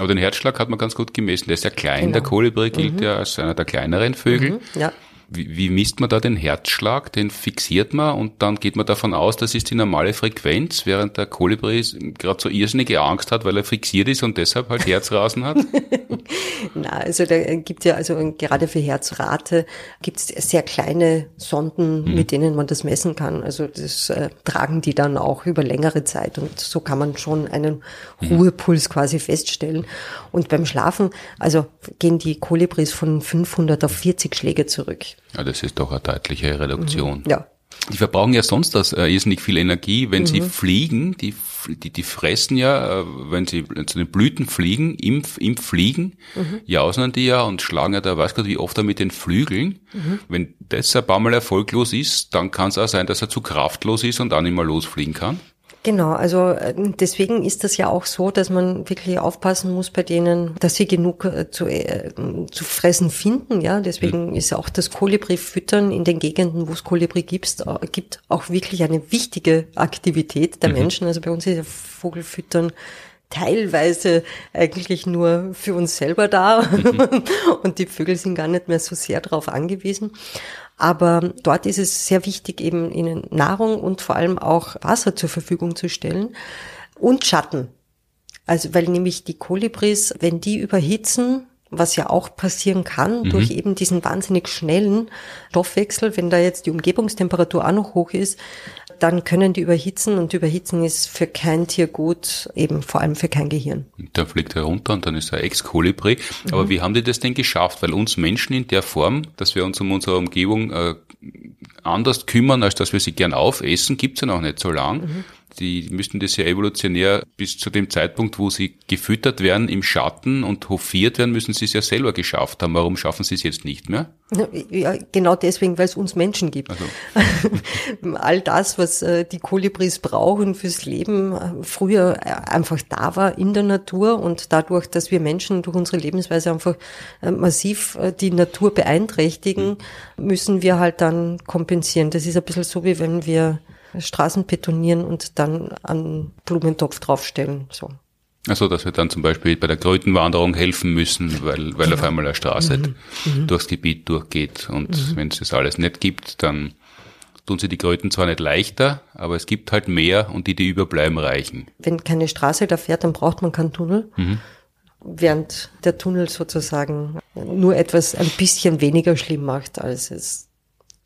Speaker 1: Aber den Herzschlag hat man ganz gut gemessen. Der ist ja klein, genau. der Kolibri gilt mhm. ja als einer der kleineren Vögel. Mhm. Ja. Wie, wie misst man da den Herzschlag? Den fixiert man und dann geht man davon aus, das ist die normale Frequenz, während der Kolibri gerade so irrsinnige Angst hat, weil er fixiert ist und deshalb halt Herzrasen hat?
Speaker 2: Na, also da gibt ja, also gerade für Herzrate gibt es sehr kleine Sonden, mhm. mit denen man das messen kann. Also das äh, tragen die dann auch über längere Zeit und so kann man schon einen mhm. Ruhepuls quasi feststellen. Und beim Schlafen, also gehen die Kolibris von 500 auf 40 Schläge zurück.
Speaker 1: Ja, das ist doch eine deutliche Reduktion.
Speaker 2: Mhm. Ja.
Speaker 1: Die verbrauchen ja sonst das äh, irrsinnig viel Energie, wenn mhm. sie fliegen. Die, die, die fressen ja, äh, wenn sie zu den Blüten fliegen, im, im Fliegen, mhm. jausen die ja und schlagen ja da, weiß Gott, wie oft er mit den Flügeln. Mhm. Wenn das ein paar Mal erfolglos ist, dann kann es auch sein, dass er zu kraftlos ist und auch nicht mehr losfliegen kann.
Speaker 2: Genau, also äh, deswegen ist das ja auch so, dass man wirklich aufpassen muss bei denen, dass sie genug äh, zu, äh, zu fressen finden. Ja, deswegen mhm. ist auch das Kolibri-Füttern in den Gegenden, wo es Kolibri gibt, äh, gibt auch wirklich eine wichtige Aktivität der mhm. Menschen. Also bei uns ist ja Vogelfüttern teilweise eigentlich nur für uns selber da mhm. und die Vögel sind gar nicht mehr so sehr darauf angewiesen. Aber dort ist es sehr wichtig, eben ihnen Nahrung und vor allem auch Wasser zur Verfügung zu stellen und Schatten. Also weil nämlich die Kolibris, wenn die überhitzen, was ja auch passieren kann mhm. durch eben diesen wahnsinnig schnellen Stoffwechsel, wenn da jetzt die Umgebungstemperatur auch noch hoch ist, dann können die überhitzen und überhitzen ist für kein Tier gut, eben vor allem für kein Gehirn.
Speaker 1: Dann fliegt er runter und dann ist er Ex-Kolibri. Mhm. Aber wie haben die das denn geschafft? Weil uns Menschen in der Form, dass wir uns um unsere Umgebung äh, anders kümmern, als dass wir sie gern aufessen, gibt's ja noch nicht so lang. Mhm die müssten das ja evolutionär bis zu dem Zeitpunkt, wo sie gefüttert werden im Schatten und hofiert werden, müssen sie es ja selber geschafft haben. Warum schaffen sie es jetzt nicht mehr?
Speaker 2: Ja, genau deswegen, weil es uns Menschen gibt. Also. All das, was äh, die Kolibris brauchen fürs Leben, äh, früher äh, einfach da war in der Natur und dadurch, dass wir Menschen durch unsere Lebensweise einfach massiv die Natur beeinträchtigen, hm. müssen wir halt dann kompensieren. Das ist ein bisschen so, wie wenn wir Straßen betonieren und dann einen Blumentopf draufstellen. So.
Speaker 1: Also, dass wir dann zum Beispiel bei der Krötenwanderung helfen müssen, weil, weil auf einmal eine Straße mhm. mhm. durchs Gebiet durchgeht. Und mhm. wenn es das alles nicht gibt, dann tun sie die Kröten zwar nicht leichter, aber es gibt halt mehr und die, die überbleiben, reichen.
Speaker 2: Wenn keine Straße da fährt, dann braucht man keinen Tunnel. Mhm. Während der Tunnel sozusagen nur etwas ein bisschen weniger schlimm macht, als es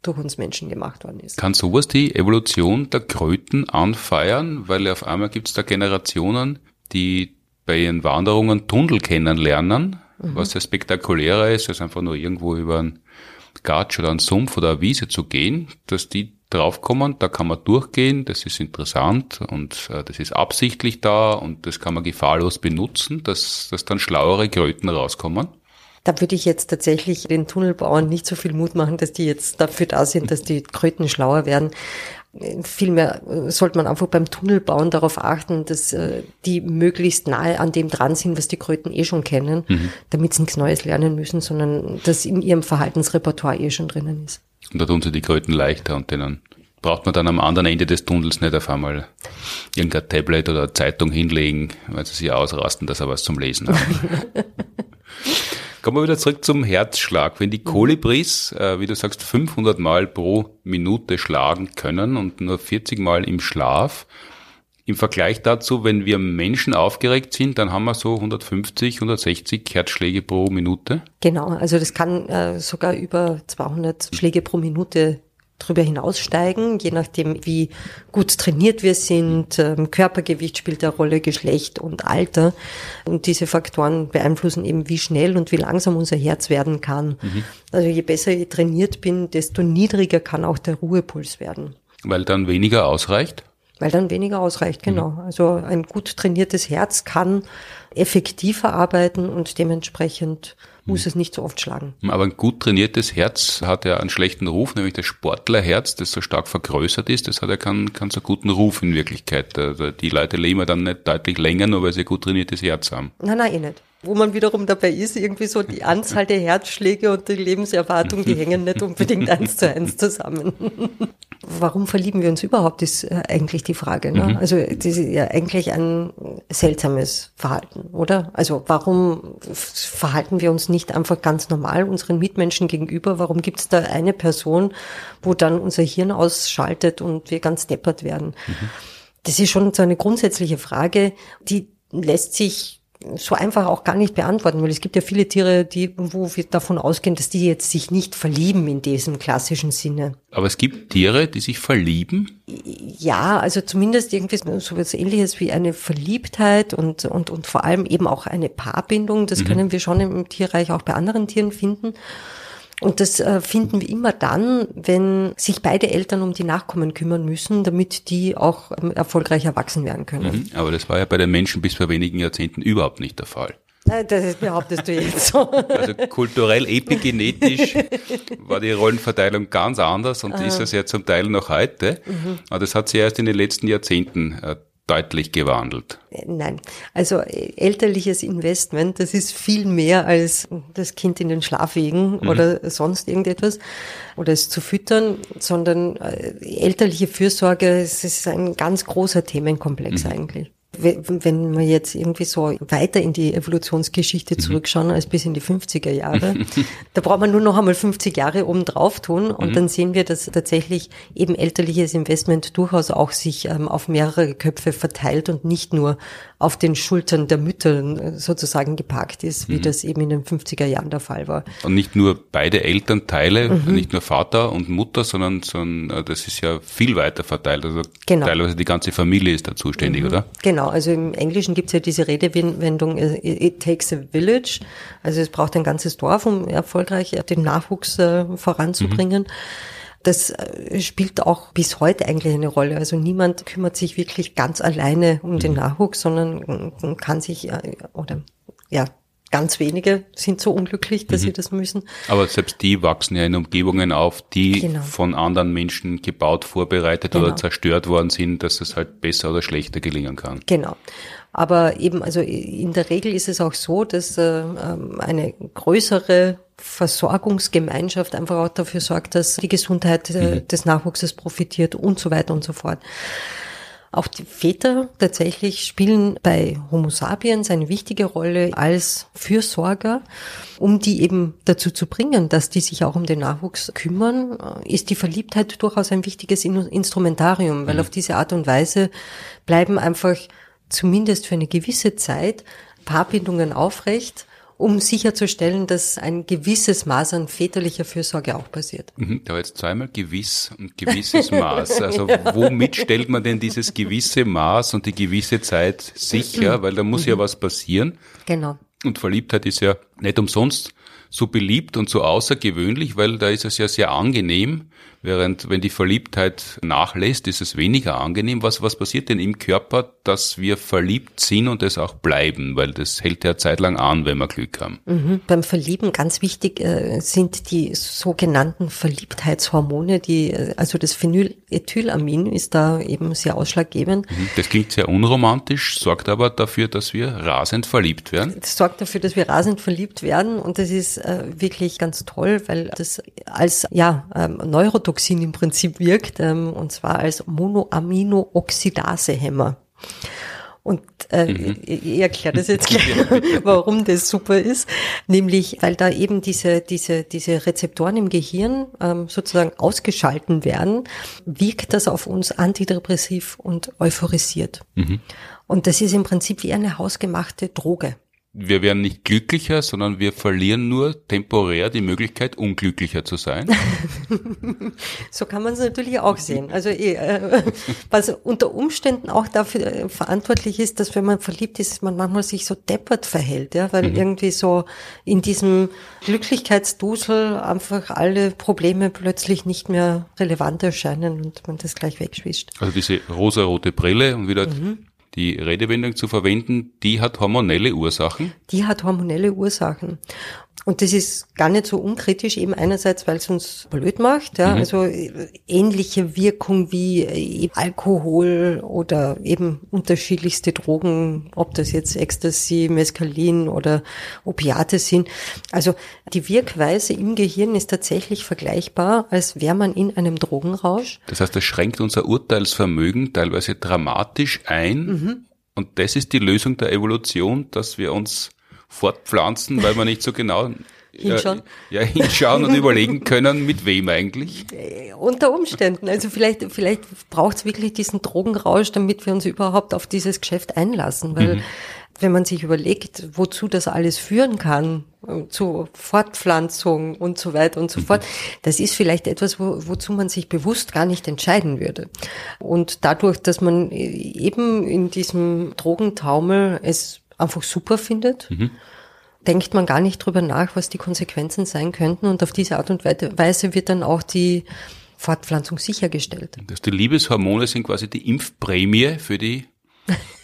Speaker 2: durch uns Menschen gemacht worden ist.
Speaker 1: Kann sowas die Evolution der Kröten anfeiern? Weil auf einmal gibt es da Generationen, die bei ihren Wanderungen Tunnel kennenlernen, mhm. was ja spektakulärer ist, als einfach nur irgendwo über einen Gatsch oder einen Sumpf oder eine Wiese zu gehen, dass die draufkommen, da kann man durchgehen, das ist interessant und äh, das ist absichtlich da und das kann man gefahrlos benutzen, dass, dass dann schlauere Kröten rauskommen?
Speaker 2: Da würde ich jetzt tatsächlich den Tunnelbauern nicht so viel Mut machen, dass die jetzt dafür da sind, dass die Kröten schlauer werden. Vielmehr äh, sollte man einfach beim Tunnelbauen darauf achten, dass äh, die möglichst nahe an dem dran sind, was die Kröten eh schon kennen, mhm. damit sie nichts Neues lernen müssen, sondern das in ihrem Verhaltensrepertoire eh schon drinnen ist.
Speaker 1: Und da tun sie die Kröten leichter und denen braucht man dann am anderen Ende des Tunnels nicht auf einmal irgendein Tablet oder Zeitung hinlegen, weil sie sich ausrasten, dass er was zum Lesen haben. Kommen wir wieder zurück zum Herzschlag. Wenn die Kolibris, äh, wie du sagst, 500 Mal pro Minute schlagen können und nur 40 Mal im Schlaf, im Vergleich dazu, wenn wir Menschen aufgeregt sind, dann haben wir so 150, 160 Herzschläge pro Minute.
Speaker 2: Genau, also das kann äh, sogar über 200 Schläge pro Minute drüber hinaussteigen, je nachdem, wie gut trainiert wir sind. Ähm, Körpergewicht spielt eine Rolle, Geschlecht und Alter. Und diese Faktoren beeinflussen eben, wie schnell und wie langsam unser Herz werden kann. Mhm. Also je besser ich trainiert bin, desto niedriger kann auch der Ruhepuls werden.
Speaker 1: Weil dann weniger ausreicht?
Speaker 2: Weil dann weniger ausreicht, genau. Mhm. Also ein gut trainiertes Herz kann effektiver arbeiten und dementsprechend muss es nicht so oft schlagen.
Speaker 1: Aber ein gut trainiertes Herz hat ja einen schlechten Ruf, nämlich das Sportlerherz, das so stark vergrößert ist, das hat ja keinen, keinen so guten Ruf in Wirklichkeit. Also die Leute leben ja dann nicht deutlich länger, nur weil sie ein gut trainiertes Herz haben.
Speaker 2: Nein, nein, eh nicht wo man wiederum dabei ist, irgendwie so die Anzahl der Herzschläge und die Lebenserwartung, die hängen nicht unbedingt eins zu eins zusammen. Warum verlieben wir uns überhaupt, ist äh, eigentlich die Frage. Ne? Mhm. Also das ist ja eigentlich ein seltsames Verhalten, oder? Also warum verhalten wir uns nicht einfach ganz normal unseren Mitmenschen gegenüber? Warum gibt es da eine Person, wo dann unser Hirn ausschaltet und wir ganz deppert werden? Mhm. Das ist schon so eine grundsätzliche Frage, die lässt sich so einfach auch gar nicht beantworten, weil es gibt ja viele Tiere, die, wo wir davon ausgehen, dass die jetzt sich nicht verlieben in diesem klassischen Sinne.
Speaker 1: Aber es gibt Tiere, die sich verlieben?
Speaker 2: Ja, also zumindest irgendwie so etwas ähnliches wie eine Verliebtheit und, und, und vor allem eben auch eine Paarbindung. Das mhm. können wir schon im Tierreich auch bei anderen Tieren finden. Und das äh, finden wir immer dann, wenn sich beide Eltern um die Nachkommen kümmern müssen, damit die auch ähm, erfolgreich erwachsen werden können.
Speaker 1: Mhm, aber das war ja bei den Menschen bis vor wenigen Jahrzehnten überhaupt nicht der Fall.
Speaker 2: Das behauptest du jetzt so.
Speaker 1: Also kulturell, epigenetisch war die Rollenverteilung ganz anders und Aha. ist es ja zum Teil noch heute. Mhm. Aber das hat sich erst in den letzten Jahrzehnten äh, deutlich gewandelt?
Speaker 2: Nein, also elterliches Investment, das ist viel mehr als das Kind in den Schlaf wiegen mhm. oder sonst irgendetwas oder es zu füttern, sondern äh, elterliche Fürsorge, es ist ein ganz großer Themenkomplex mhm. eigentlich wenn wir jetzt irgendwie so weiter in die Evolutionsgeschichte mhm. zurückschauen als bis in die 50er Jahre, da braucht man nur noch einmal 50 Jahre oben drauf tun und mhm. dann sehen wir, dass tatsächlich eben elterliches Investment durchaus auch sich ähm, auf mehrere Köpfe verteilt und nicht nur auf den Schultern der Mütter äh, sozusagen geparkt ist, wie mhm. das eben in den 50er Jahren der Fall war.
Speaker 1: Und nicht nur beide Elternteile, mhm. nicht nur Vater und Mutter, sondern, sondern äh, das ist ja viel weiter verteilt. Also genau. teilweise die ganze Familie ist da zuständig, mhm. oder?
Speaker 2: Genau, also im Englischen gibt es ja diese Redewendung, äh, it takes a village. Also es braucht ein ganzes Dorf, um erfolgreich den Nachwuchs äh, voranzubringen. Mhm das äh, spielt auch bis heute eigentlich eine Rolle. Also niemand kümmert sich wirklich ganz alleine um den mhm. Nachwuchs, sondern kann sich äh, oder ja ganz wenige sind so unglücklich, dass mhm. sie das müssen.
Speaker 1: Aber selbst die wachsen ja in Umgebungen auf, die genau. von anderen Menschen gebaut, vorbereitet genau. oder zerstört worden sind, dass es halt besser oder schlechter gelingen kann.
Speaker 2: Genau. Aber eben, also in der Regel ist es auch so, dass äh, ähm, eine größere Versorgungsgemeinschaft einfach auch dafür sorgt, dass die Gesundheit äh, mhm. des Nachwuchses profitiert und so weiter und so fort. Auch die Väter tatsächlich spielen bei Homo sapiens eine wichtige Rolle als Fürsorger, um die eben dazu zu bringen, dass die sich auch um den Nachwuchs kümmern, ist die Verliebtheit durchaus ein wichtiges Instrumentarium, weil mhm. auf diese Art und Weise bleiben einfach zumindest für eine gewisse Zeit Paarbindungen aufrecht um sicherzustellen, dass ein gewisses Maß an väterlicher Fürsorge auch passiert.
Speaker 1: Mhm, da war jetzt zweimal gewiss und gewisses Maß. Also womit stellt man denn dieses gewisse Maß und die gewisse Zeit sicher? Weil da muss ja mhm. was passieren.
Speaker 2: Genau.
Speaker 1: Und Verliebtheit ist ja nicht umsonst so beliebt und so außergewöhnlich, weil da ist es ja sehr angenehm, während wenn die Verliebtheit nachlässt, ist es weniger angenehm. Was, was passiert denn im Körper, dass wir verliebt sind und es auch bleiben? Weil das hält ja zeitlang an, wenn wir Glück haben.
Speaker 2: Mhm. Beim Verlieben ganz wichtig äh, sind die sogenannten Verliebtheitshormone, die, äh, also das Phenylethylamin ist da eben sehr ausschlaggebend.
Speaker 1: Mhm. Das klingt sehr unromantisch, sorgt aber dafür, dass wir rasend verliebt werden.
Speaker 2: Das sorgt dafür, dass wir rasend verliebt werden und das ist äh, wirklich ganz toll, weil das als ja ähm, Neurotoxin im Prinzip wirkt ähm, und zwar als Monoaminooxidasehemmer. Und äh, mhm. ich erkläre das jetzt gleich, warum das super ist. Nämlich, weil da eben diese, diese, diese Rezeptoren im Gehirn ähm, sozusagen ausgeschalten werden, wirkt das auf uns antidepressiv und euphorisiert. Mhm. Und das ist im Prinzip wie eine hausgemachte Droge
Speaker 1: wir werden nicht glücklicher, sondern wir verlieren nur temporär die Möglichkeit, unglücklicher zu sein.
Speaker 2: so kann man es natürlich auch sehen. Also äh, was unter Umständen auch dafür äh, verantwortlich ist, dass wenn man verliebt ist, man manchmal sich so deppert verhält, ja, weil mhm. irgendwie so in diesem Glücklichkeitsdusel einfach alle Probleme plötzlich nicht mehr relevant erscheinen und man das gleich wegschwischt.
Speaker 1: Also diese rosarote Brille und wieder mhm die Redewendung zu verwenden, die hat hormonelle Ursachen?
Speaker 2: Die hat hormonelle Ursachen. Und das ist gar nicht so unkritisch, eben einerseits, weil es uns blöd macht, ja, mhm. also ähnliche Wirkung wie äh, Alkohol oder eben unterschiedlichste Drogen, ob das jetzt Ecstasy, Mescalin oder Opiate sind. Also die Wirkweise im Gehirn ist tatsächlich vergleichbar, als wäre man in einem Drogenrausch.
Speaker 1: Das heißt, das schränkt unser Urteilsvermögen teilweise dramatisch ein. Mhm. Und das ist die Lösung der Evolution, dass wir uns fortpflanzen, weil wir nicht so genau
Speaker 2: hinschauen.
Speaker 1: Ja, ja, hinschauen und überlegen können, mit wem eigentlich?
Speaker 2: Äh, unter Umständen. Also vielleicht, vielleicht braucht es wirklich diesen Drogenrausch, damit wir uns überhaupt auf dieses Geschäft einlassen. Weil mhm. wenn man sich überlegt, wozu das alles führen kann, äh, zu Fortpflanzung und so weiter und so mhm. fort, das ist vielleicht etwas, wo, wozu man sich bewusst gar nicht entscheiden würde. Und dadurch, dass man äh, eben in diesem Drogentaumel es einfach super findet, mhm. denkt man gar nicht drüber nach, was die Konsequenzen sein könnten. Und auf diese Art und Weise wird dann auch die Fortpflanzung sichergestellt.
Speaker 1: Dass die Liebeshormone sind quasi die Impfprämie für die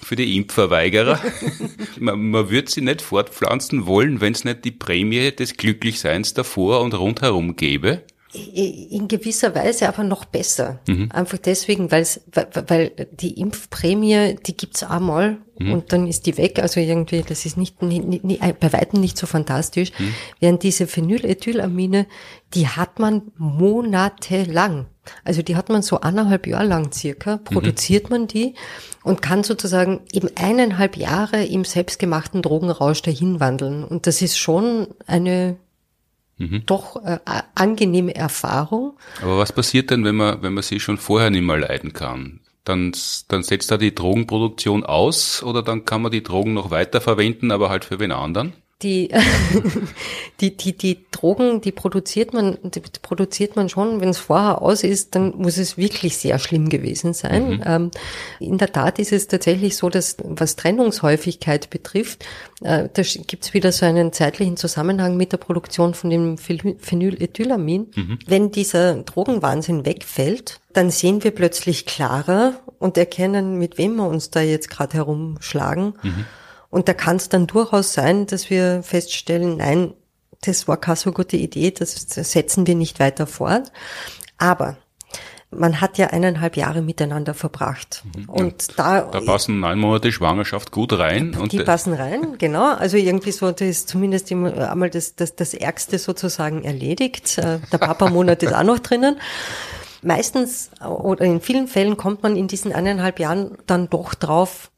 Speaker 1: für die Impfverweigerer. man, man würde sie nicht fortpflanzen wollen, wenn es nicht die Prämie des Glücklichseins davor und rundherum gäbe
Speaker 2: in gewisser Weise aber noch besser. Mhm. Einfach deswegen, weil's, weil die Impfprämie, die gibt's einmal mhm. und dann ist die weg. Also irgendwie, das ist nicht, nicht, nicht bei weitem nicht so fantastisch. Mhm. Während diese Phenylethylamine, die hat man monatelang. Also die hat man so anderthalb Jahre lang circa, mhm. produziert man die und kann sozusagen eben eineinhalb Jahre im selbstgemachten Drogenrausch dahin wandeln. Und das ist schon eine mhm. doch äh, angenehme Erfahrung.
Speaker 1: Aber was passiert denn, wenn man, wenn man sie schon vorher nicht mehr leiden kann? Dann, dann setzt da die Drogenproduktion aus oder dann kann man die Drogen noch weiter verwenden, aber halt für wen anderen?
Speaker 2: Die, die, die, die Drogen, die produziert man, die produziert man schon, wenn es vorher aus ist, dann muss es wirklich sehr schlimm gewesen sein. Mhm. Ähm, in der Tat ist es tatsächlich so, dass was Trennungshäufigkeit betrifft, äh, da gibt's wieder so einen zeitlichen Zusammenhang mit der Produktion von dem Phenylethylamin. Mhm. Wenn dieser Drogenwahnsinn wegfällt, dann sehen wir plötzlich klarer und erkennen, mit wem wir uns da jetzt gerade herumschlagen. Mhm. Und da kann es dann durchaus sein, dass wir feststellen, nein, das war keine so gute Idee, das, setzen wir nicht weiter fort. Aber man hat ja eineinhalb Jahre miteinander verbracht. Mhm. Und da,
Speaker 1: da passen neun Monate Schwangerschaft gut rein.
Speaker 2: Die passen rein, genau. Also irgendwie so, das ist zumindest einmal das, das, das Ärgste sozusagen erledigt. Äh, der Papa-Monat ist auch noch drinnen. Meistens oder in vielen Fällen kommt man in diesen eineinhalb Jahren dann doch drauf,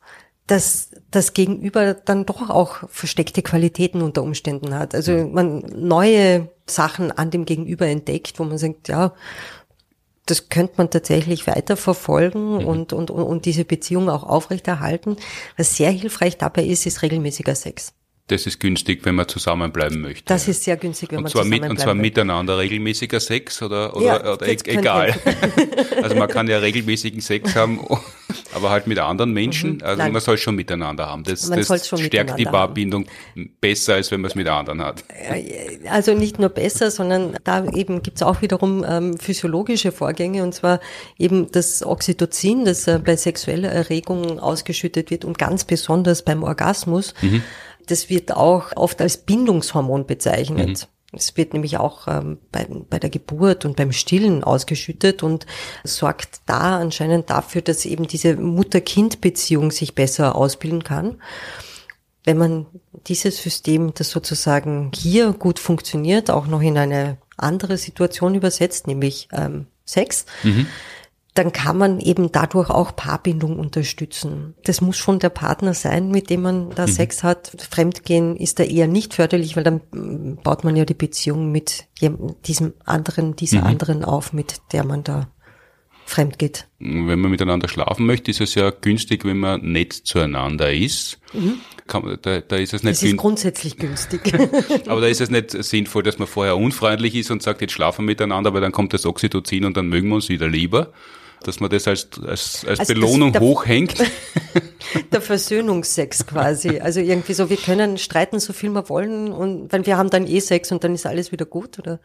Speaker 2: dass das Gegenüber dann doch auch versteckte Qualitäten unter Umständen hat. Also man neue Sachen an dem Gegenüber entdeckt, wo man sagt, ja, das könnte man tatsächlich weiter verfolgen mhm. und, und, und diese Beziehung auch aufrechterhalten. Was sehr hilfreich dabei ist, ist regelmäßiger Sex.
Speaker 1: Das ist günstig, wenn man zusammenbleiben möchte.
Speaker 2: Das ist sehr günstig, wenn
Speaker 1: und
Speaker 2: man zusammenbleiben
Speaker 1: mit, Und zwar miteinander regelmäßiger Sex oder, oder, ja, oder e egal. also man kann ja regelmäßigen Sex haben, Aber halt mit anderen Menschen. Mhm. Also Nein. man soll schon miteinander haben. Das, das stärkt die Paarbindung besser, als wenn man es mit anderen hat.
Speaker 2: Also nicht nur besser, sondern da eben gibt es auch wiederum ähm, physiologische Vorgänge und zwar eben das Oxytocin, das äh, bei sexueller Erregung ausgeschüttet wird und ganz besonders beim Orgasmus. Mhm. Das wird auch oft als Bindungshormon bezeichnet. Mhm. Es wird nämlich auch ähm, bei, bei der Geburt und beim Stillen ausgeschüttet und sorgt da anscheinend dafür, dass eben diese Mutter-Kind-Beziehung sich besser ausbilden kann. Wenn man dieses System, das sozusagen hier gut funktioniert, auch noch in eine andere Situation übersetzt, nämlich ähm, Sex, mhm dann kann man eben dadurch auch Paarbindung unterstützen. Das muss schon der Partner sein, mit dem man da mhm. Sex hat. Fremdgehen ist da eher nicht förderlich, weil dann mm, baut man ja die Beziehung mit diesem anderen, dieser mhm. anderen auf, mit der man da fremd geht.
Speaker 1: Wenn man miteinander schlafen möchte, ist es ja günstig, wenn man nett zueinander ist. Mhm. Kann, da, da ist es nicht.
Speaker 2: Das ist grundsätzlich günstig.
Speaker 1: aber da ist es nicht sinnvoll, dass man vorher unfreundlich ist und sagt, jetzt schlafen wir miteinander, weil dann kommt das Oxytocin und dann mögen wir uns wieder lieber dass man das als, als, als also Belohnung der, hochhängt.
Speaker 2: Der Versöhnungsex quasi. Also irgendwie so, wir können streiten so viel wir wollen und wenn wir haben dann eh Sex und dann ist alles wieder gut, oder?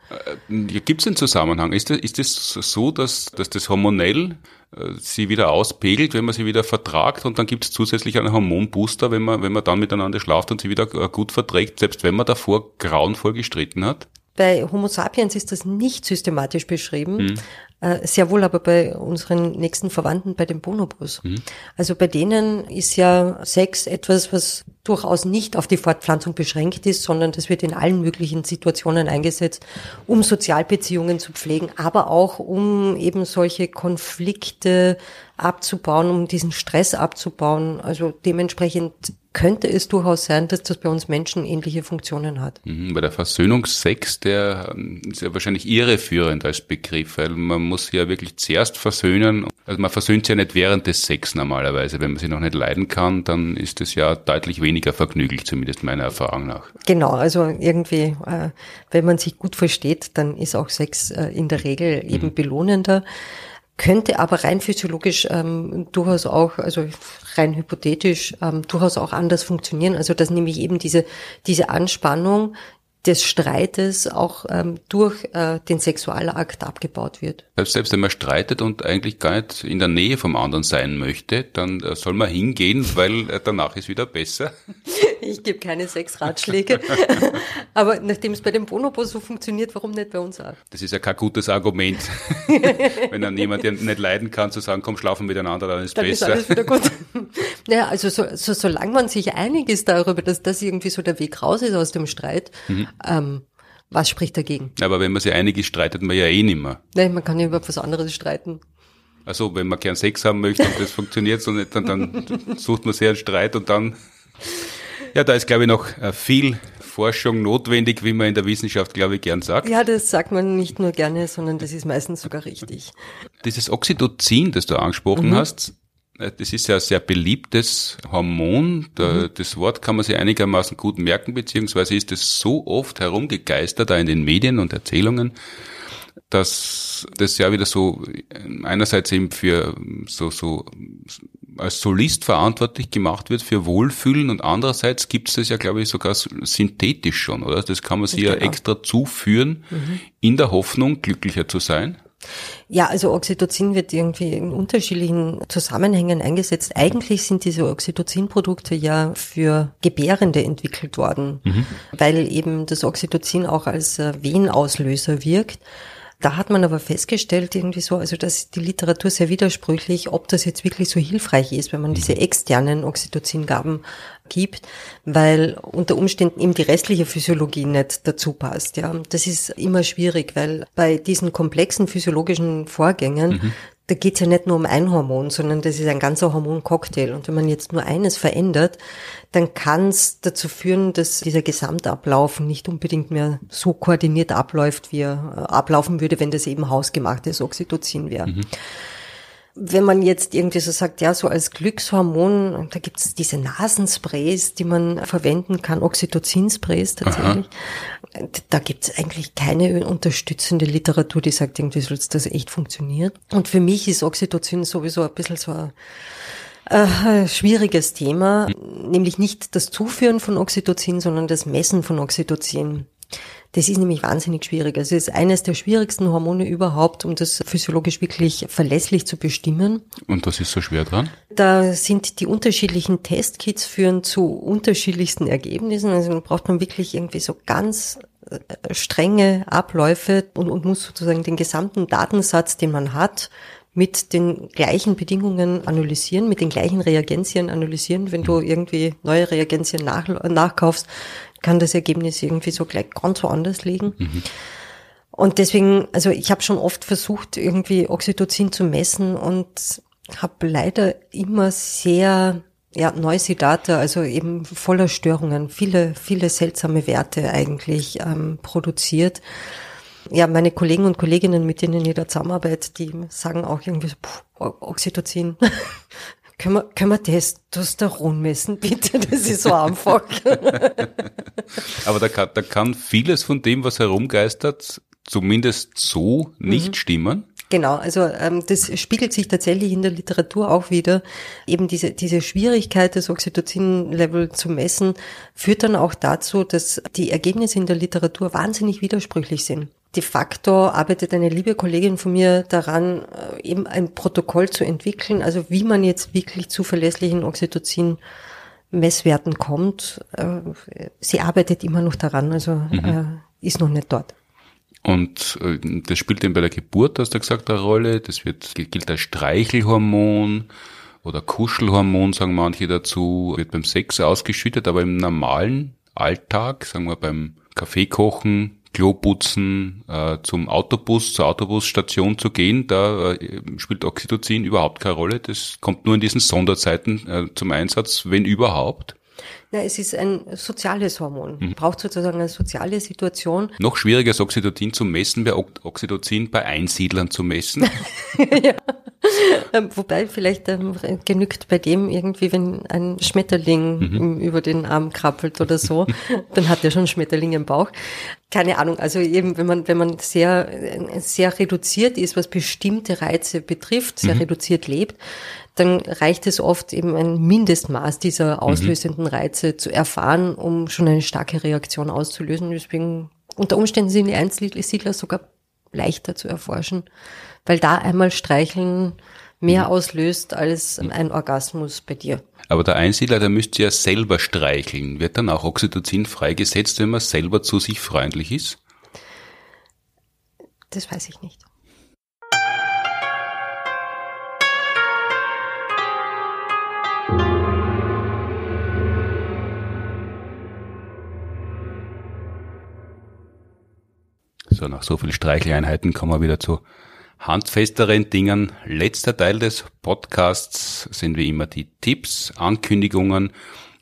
Speaker 1: Äh, Gibt es einen Zusammenhang? Ist das, ist das so, dass, dass das hormonell äh, sie wieder auspegelt, wenn man sie wieder vertragt und dann gibt es zusätzlich einen Hormonbooster, wenn man, wenn man dann miteinander schlaft und sie wieder äh, gut verträgt, selbst wenn man davor grauenvoll gestritten hat?
Speaker 2: Bei Homo sapiens ist das nicht systematisch beschrieben. Mhm. Äh, sehr wohl aber bei unseren nächsten Verwandten, bei den Bonobos. Mhm. Also bei denen ist ja Sex etwas, was durchaus nicht auf die Fortpflanzung beschränkt ist, sondern das wird in allen möglichen Situationen eingesetzt, um Sozialbeziehungen zu pflegen, aber auch um eben solche Konflikte abzubauen, um diesen Stress abzubauen. Also dementsprechend könnte es durchaus sein, dass das bei uns Menschen ähnliche Funktionen hat.
Speaker 1: Mhm, bei der Versöhnungsex, der ähm, ist ja wahrscheinlich irreführend als Begriff, weil man muss ja wirklich zuerst versöhnen. Also man versöhnt sich ja nicht während des Sex normalerweise. Wenn man sich noch nicht leiden kann, dann ist es ja deutlich weniger vergnüglich, zumindest meiner Erfahrung nach.
Speaker 2: Genau, also irgendwie, äh, wenn man sich gut versteht, dann ist auch Sex äh, in der Regel eben mhm. belohnender könnte aber rein physiologisch ähm, durchaus auch, also rein hypothetisch, ähm, durchaus auch anders funktionieren. Also dass nämlich eben diese, diese Anspannung des Streites auch ähm, durch äh, den Sexualakt abgebaut wird.
Speaker 1: Selbst, selbst wenn man streitet und eigentlich gar nicht in der Nähe vom anderen sein möchte, dann äh, soll man hingehen, weil äh, danach ist wieder besser.
Speaker 2: Ich gebe keine Sexratschläge. Aber nachdem es bei dem Bonobo so funktioniert, warum nicht bei uns auch?
Speaker 1: Das ist ja kein gutes Argument. wenn dann jemand der nicht leiden kann, zu sagen, komm, schlafen miteinander, dann ist dann besser. Ist alles wieder gut.
Speaker 2: naja, also so, so, solange man sich einig ist darüber, dass das irgendwie so der Weg raus ist aus dem Streit, mhm. Ähm, was spricht dagegen?
Speaker 1: Aber wenn man sich einig ist, streitet man ja eh nicht mehr.
Speaker 2: Nein, man kann ja über was anderes streiten.
Speaker 1: Also wenn man gern Sex haben möchte und das funktioniert so nicht, dann, dann sucht man sehr einen Streit und dann ja, da ist, glaube ich, noch äh, viel Forschung notwendig, wie man in der Wissenschaft, glaube ich, gern sagt.
Speaker 2: Ja, das sagt man nicht nur gerne, sondern das ist meistens sogar richtig.
Speaker 1: Dieses Oxytocin, das du angesprochen mhm. hast, das ist ja ein sehr beliebtes Hormon. Mhm. Das Wort kann man sich einigermaßen gut merken, beziehungsweise ist es so oft herumgegeistert, da in den Medien und Erzählungen, dass das ja wieder so einerseits eben für so, so als Solist verantwortlich gemacht wird für Wohlfühlen und andererseits gibt es das ja, glaube ich, sogar synthetisch schon, oder? Das kann man sich ja extra zuführen, mhm. in der Hoffnung, glücklicher zu sein.
Speaker 2: Ja, also Oxytocin wird irgendwie in unterschiedlichen Zusammenhängen eingesetzt. Eigentlich sind diese Oxytocin-Produkte ja für Gebärende entwickelt worden, mhm. weil eben das Oxytocin auch als äh, Wehenauslöser wirkt. Da hat man aber festgestellt, irgendwie so, also dass die Literatur sehr widersprüchlich, ob das jetzt wirklich so hilfreich ist, wenn man diese mhm. externen Oxytocingaben gibt, weil unter Umständen eben die restliche Physiologie nicht dazu passt. Ja, das ist immer schwierig, weil bei diesen komplexen physiologischen Vorgängen mhm da geht's ja nicht nur um ein Hormon, sondern das ist ein ganzer Hormoncocktail. Und wenn man jetzt nur eines verändert, dann kann es dazu führen, dass dieser Gesamtablauf nicht unbedingt mehr so koordiniert abläuft, wie er äh, ablaufen würde, wenn das eben hausgemachtes Oxytocin wäre. Mhm. Wenn man jetzt irgendwie so sagt, ja, so als Glückshormon, da gibt es diese Nasensprays, die man verwenden kann, Oxytocin-Sprays tatsächlich. Aha. Da gibt es eigentlich keine unterstützende Literatur, die sagt, irgendwie soll das echt funktionieren. Und für mich ist Oxytocin sowieso ein bisschen so ein äh, schwieriges Thema, nämlich nicht das Zuführen von Oxytocin, sondern das Messen von Oxytocin. Das ist nämlich wahnsinnig schwierig. Also es ist eines der schwierigsten Hormone überhaupt, um das physiologisch wirklich verlässlich zu bestimmen.
Speaker 1: Und was ist so schwer dran?
Speaker 2: Da sind die unterschiedlichen Testkits führen zu unterschiedlichsten Ergebnissen. Also man braucht man wirklich irgendwie so ganz äh, strenge Abläufe und, und muss sozusagen den gesamten Datensatz, den man hat, mit den gleichen Bedingungen analysieren, mit den gleichen Reagenzien analysieren. Wenn du irgendwie neue Reagenzien nach, nachkaufst, kann das Ergebnis irgendwie so gleich ganz woanders liegen. Mhm. Und deswegen, also ich habe schon oft versucht, irgendwie Oxytocin zu messen und habe leider immer sehr ja, noisy Data, also eben voller Störungen, viele, viele seltsame Werte eigentlich ähm, produziert. Ja, meine Kollegen und Kolleginnen, mit denen ich da zusammenarbeite, die sagen auch irgendwie so, puh, Oxytocin, können wir, können wir Testosteron messen, bitte? Das ist so einfach.
Speaker 1: Aber da kann, da kann vieles von dem, was herumgeistert, zumindest so nicht mhm. stimmen.
Speaker 2: Genau, also ähm, das spiegelt sich tatsächlich in der Literatur auch wieder. Eben diese, diese Schwierigkeit, das Oxytocin-Level zu messen, führt dann auch dazu, dass die Ergebnisse in der Literatur wahnsinnig widersprüchlich sind de facto arbeitet eine liebe Kollegin von mir daran, äh, eben ein Protokoll zu entwickeln, also wie man jetzt wirklich zuverlässlichen Oxytocin Messwerten kommt. Äh, sie arbeitet immer noch daran, also mhm. Äh, ist noch nicht dort.
Speaker 1: Und das spielt eben bei der Geburt, hast du gesagt, eine Rolle. Das wird, gilt als Streichelhormon oder Kuschelhormon, sagen manche dazu, wird beim Sex ausgeschüttet, aber im normalen Alltag, sagen wir beim Kaffeekochen, Klo putzen, äh, zum Autobus, zur Autobusstation zu gehen, da äh, spielt Oxytocin überhaupt keine Rolle. Das kommt nur in diesen Sonderzeiten äh, zum Einsatz, wenn überhaupt.
Speaker 2: Na, es ist ein soziales Hormon. Mhm. Braucht sozusagen eine soziale Situation.
Speaker 1: Noch schwieriger ist Oxytocin zu messen, bei Oxytocin bei Einsiedlern zu messen.
Speaker 2: ja. Ähm, wobei vielleicht ähm, genügt bei dem irgendwie, wenn ein Schmetterling mhm. über den Arm krabbelt oder so, dann hat er schon Schmetterling im Bauch. Keine Ahnung, also eben, wenn man, wenn man sehr, sehr reduziert ist, was bestimmte Reize betrifft, sehr mhm. reduziert lebt, dann reicht es oft eben ein Mindestmaß dieser mhm. auslösenden Reize zu erfahren, um schon eine starke Reaktion auszulösen. Deswegen unter Umständen sind die Einzelsiedler sogar leichter zu erforschen, weil da einmal streicheln mehr mhm. auslöst als ein Orgasmus bei dir.
Speaker 1: Aber der Einsiedler, der müsste ja selber streicheln. Wird dann auch Oxytocin freigesetzt, wenn man selber zu sich freundlich ist?
Speaker 2: Das weiß ich nicht.
Speaker 1: So, nach so viel Streicheleinheiten kommen wir wieder zu handfesteren Dingen. Letzter Teil des Podcasts sind wie immer die Tipps, Ankündigungen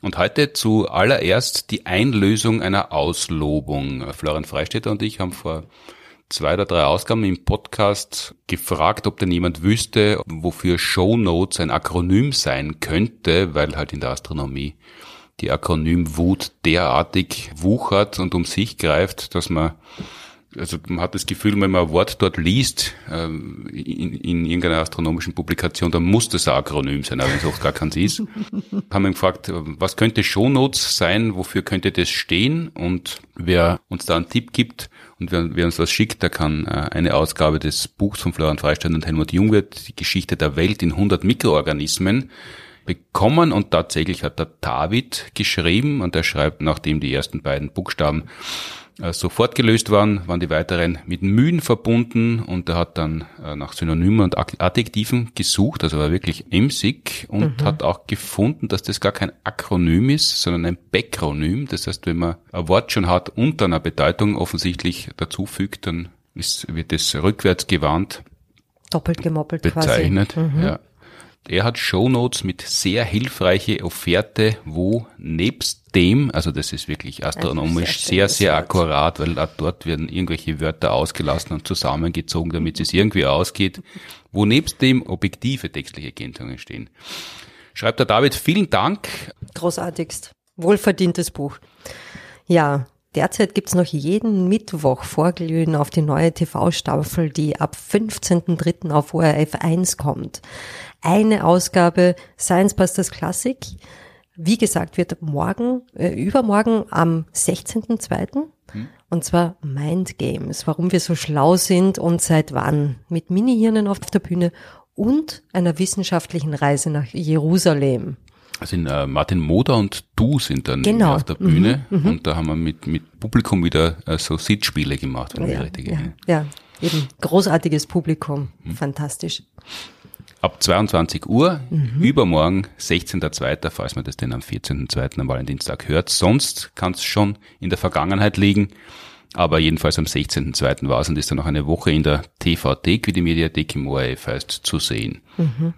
Speaker 1: und heute zuallererst die Einlösung einer Auslobung. Florian Freistetter und ich haben vor zwei oder drei Ausgaben im Podcast gefragt, ob denn jemand wüsste, wofür Show Notes ein Akronym sein könnte, weil halt in der Astronomie die Akronymwut derartig wuchert und um sich greift, dass man also man hat das Gefühl, wenn man ein Wort dort liest, ähm, in, in irgendeiner astronomischen Publikation, dann muss das ein Akronym sein, aber wenn es oft gar keins ist. haben wir gefragt, was könnte Shownotes sein, wofür könnte das stehen? Und wer uns da einen Tipp gibt und wer, wer uns was schickt, der kann äh, eine Ausgabe des Buchs von Florian Freistein und Helmut Jungwirth, die Geschichte der Welt in 100 Mikroorganismen, bekommen und tatsächlich hat der David geschrieben und er schreibt, nachdem die ersten beiden Buchstaben äh, sofort gelöst waren, waren die weiteren mit Mühen verbunden und er hat dann äh, nach Synonymen und Adjektiven gesucht, also war wirklich emsig und mhm. hat auch gefunden, dass das gar kein Akronym ist, sondern ein Backronym. Das heißt, wenn man ein Wort schon hat und einer Bedeutung offensichtlich dazu fügt, dann ist, wird es rückwärts gewandt
Speaker 2: doppelt gemoppelt
Speaker 1: bezeichnet.
Speaker 2: Quasi.
Speaker 1: Mhm. Ja. er hat Shownotes mit sehr hilfreiche Offerte, wo nebst dem, also das ist wirklich astronomisch sehr, sehr, sehr akkurat, weil dort werden irgendwelche Wörter ausgelassen und zusammengezogen, damit es irgendwie ausgeht, wo nebst dem objektive textliche Ergänzungen stehen. Schreibt der David, vielen Dank.
Speaker 2: Großartigst. Wohlverdientes Buch. Ja, Derzeit gibt's noch jeden Mittwoch Vorglühen auf die neue TV-Staffel, die ab 15.03. auf ORF 1 kommt. Eine Ausgabe Science Busters Classic. Wie gesagt, wird morgen, äh, übermorgen am 16.02. Hm. Und zwar Mind Games, warum wir so schlau sind und seit wann. Mit Mini-Hirnen auf der Bühne und einer wissenschaftlichen Reise nach Jerusalem
Speaker 1: sind äh, Martin Moder und du sind dann genau. auf der Bühne mhm, mhm, und da haben wir mit, mit Publikum wieder äh, so Sitzspiele gemacht, wenn
Speaker 2: ja, richtig ja, ja, eben großartiges Publikum, mhm. fantastisch.
Speaker 1: Ab 22 Uhr, mhm. übermorgen, 16.02., falls man das denn am 14.02. am Valentinstag hört. Sonst kann es schon in der Vergangenheit liegen. Aber jedenfalls am 16.02. war es und ist dann noch eine Woche in der TV-Thek, wie die Mediathek im ORF heißt, zu sehen. Mhm.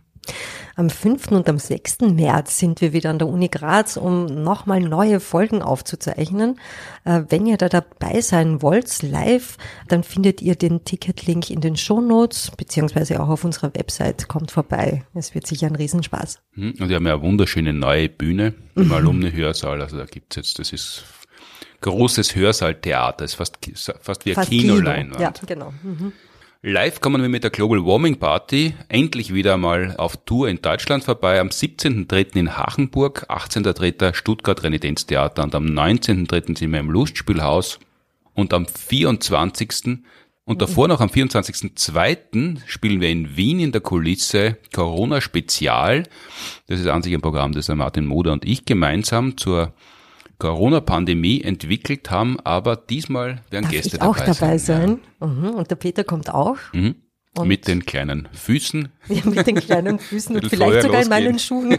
Speaker 2: Am 5. und am 6. März sind wir wieder an der Uni Graz, um nochmal neue Folgen aufzuzeichnen. Äh, wenn ihr da dabei sein wollt, live, dann findet ihr den Ticketlink in den Shownotes, beziehungsweise auch auf unserer Website. Kommt vorbei. Es wird sicher ein Riesenspaß.
Speaker 1: Hm, und wir haben ja eine wunderschöne neue Bühne im mhm. Alumni-Hörsaal. Also da gibt's jetzt, das ist großes Hörsaal-Theater. ist fast, fast wie ein Kinoleinwand. Kino. Ja, genau. Mhm. Live kommen wir mit der Global Warming Party endlich wieder mal auf Tour in Deutschland vorbei. Am 17.3. in Hachenburg, 18.3. Stuttgart Renitenztheater und am 19.3. sind wir im Lustspielhaus und am 24. und davor noch am 24.2. spielen wir in Wien in der Kulisse Corona Spezial. Das ist an sich ein Programm, das Martin Moder und ich gemeinsam zur Corona-Pandemie entwickelt haben, aber diesmal werden
Speaker 2: Darf
Speaker 1: Gäste
Speaker 2: ich auch dabei sein. Ja. Mhm. Und der Peter kommt auch. Mhm.
Speaker 1: mit den kleinen Füßen.
Speaker 2: Ja, mit den kleinen Füßen und vielleicht sogar in meinen Schuhen.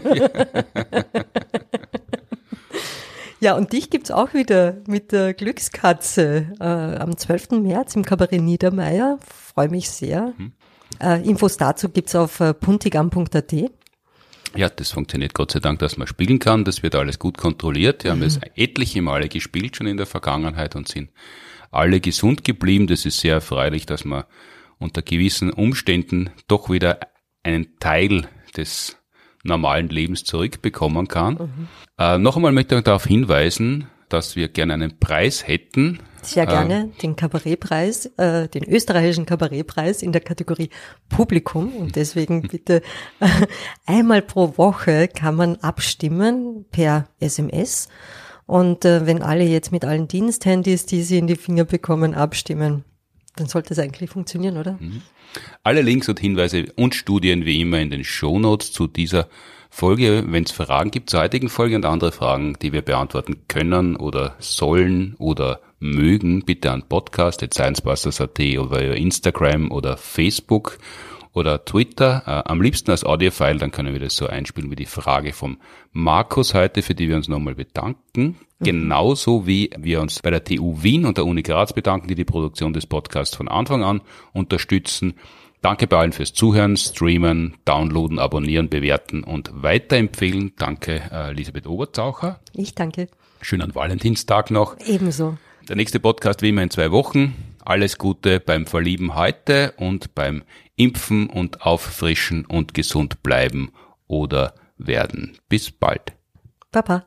Speaker 2: ja, und dich gibt's auch wieder mit der Glückskatze äh, am 12. März im Kabarett Niedermeyer. Freue mich sehr. Mhm. Äh, Infos dazu gibt's auf äh, puntigam.at.
Speaker 1: Ja, das funktioniert Gott sei Dank, dass man spielen kann. Das wird alles gut kontrolliert. Wir haben es etliche Male gespielt schon in der Vergangenheit und sind alle gesund geblieben. Das ist sehr erfreulich, dass man unter gewissen Umständen doch wieder einen Teil des normalen Lebens zurückbekommen kann. Mhm. Äh, noch einmal möchte ich darauf hinweisen, dass wir gerne einen Preis hätten
Speaker 2: sehr gerne äh, den Kabarettpreis, äh, den österreichischen Kabarettpreis in der Kategorie Publikum. Und deswegen bitte äh, einmal pro Woche kann man abstimmen per SMS. Und äh, wenn alle jetzt mit allen Diensthandys, die sie in die Finger bekommen, abstimmen, dann sollte es eigentlich funktionieren, oder? Mhm.
Speaker 1: Alle Links und Hinweise und Studien wie immer in den Shownotes zu dieser Folge. Wenn es Fragen gibt zur heutigen Folge und andere Fragen, die wir beantworten können oder sollen oder mögen, bitte an podcast.sciencebusters.at oder Instagram oder Facebook oder Twitter, äh, am liebsten als Audiofile, dann können wir das so einspielen wie die Frage vom Markus heute, für die wir uns nochmal bedanken. Mhm. Genauso wie wir uns bei der TU Wien und der Uni Graz bedanken, die die Produktion des Podcasts von Anfang an unterstützen. Danke bei allen fürs Zuhören, Streamen, Downloaden, Abonnieren, Bewerten und Weiterempfehlen. Danke, äh, Elisabeth Oberzaucher.
Speaker 2: Ich danke.
Speaker 1: Schönen Valentinstag noch.
Speaker 2: Ebenso.
Speaker 1: Der nächste Podcast wie immer in zwei Wochen. Alles Gute beim Verlieben heute und beim Impfen und Auffrischen und gesund bleiben oder werden. Bis bald.
Speaker 2: Papa.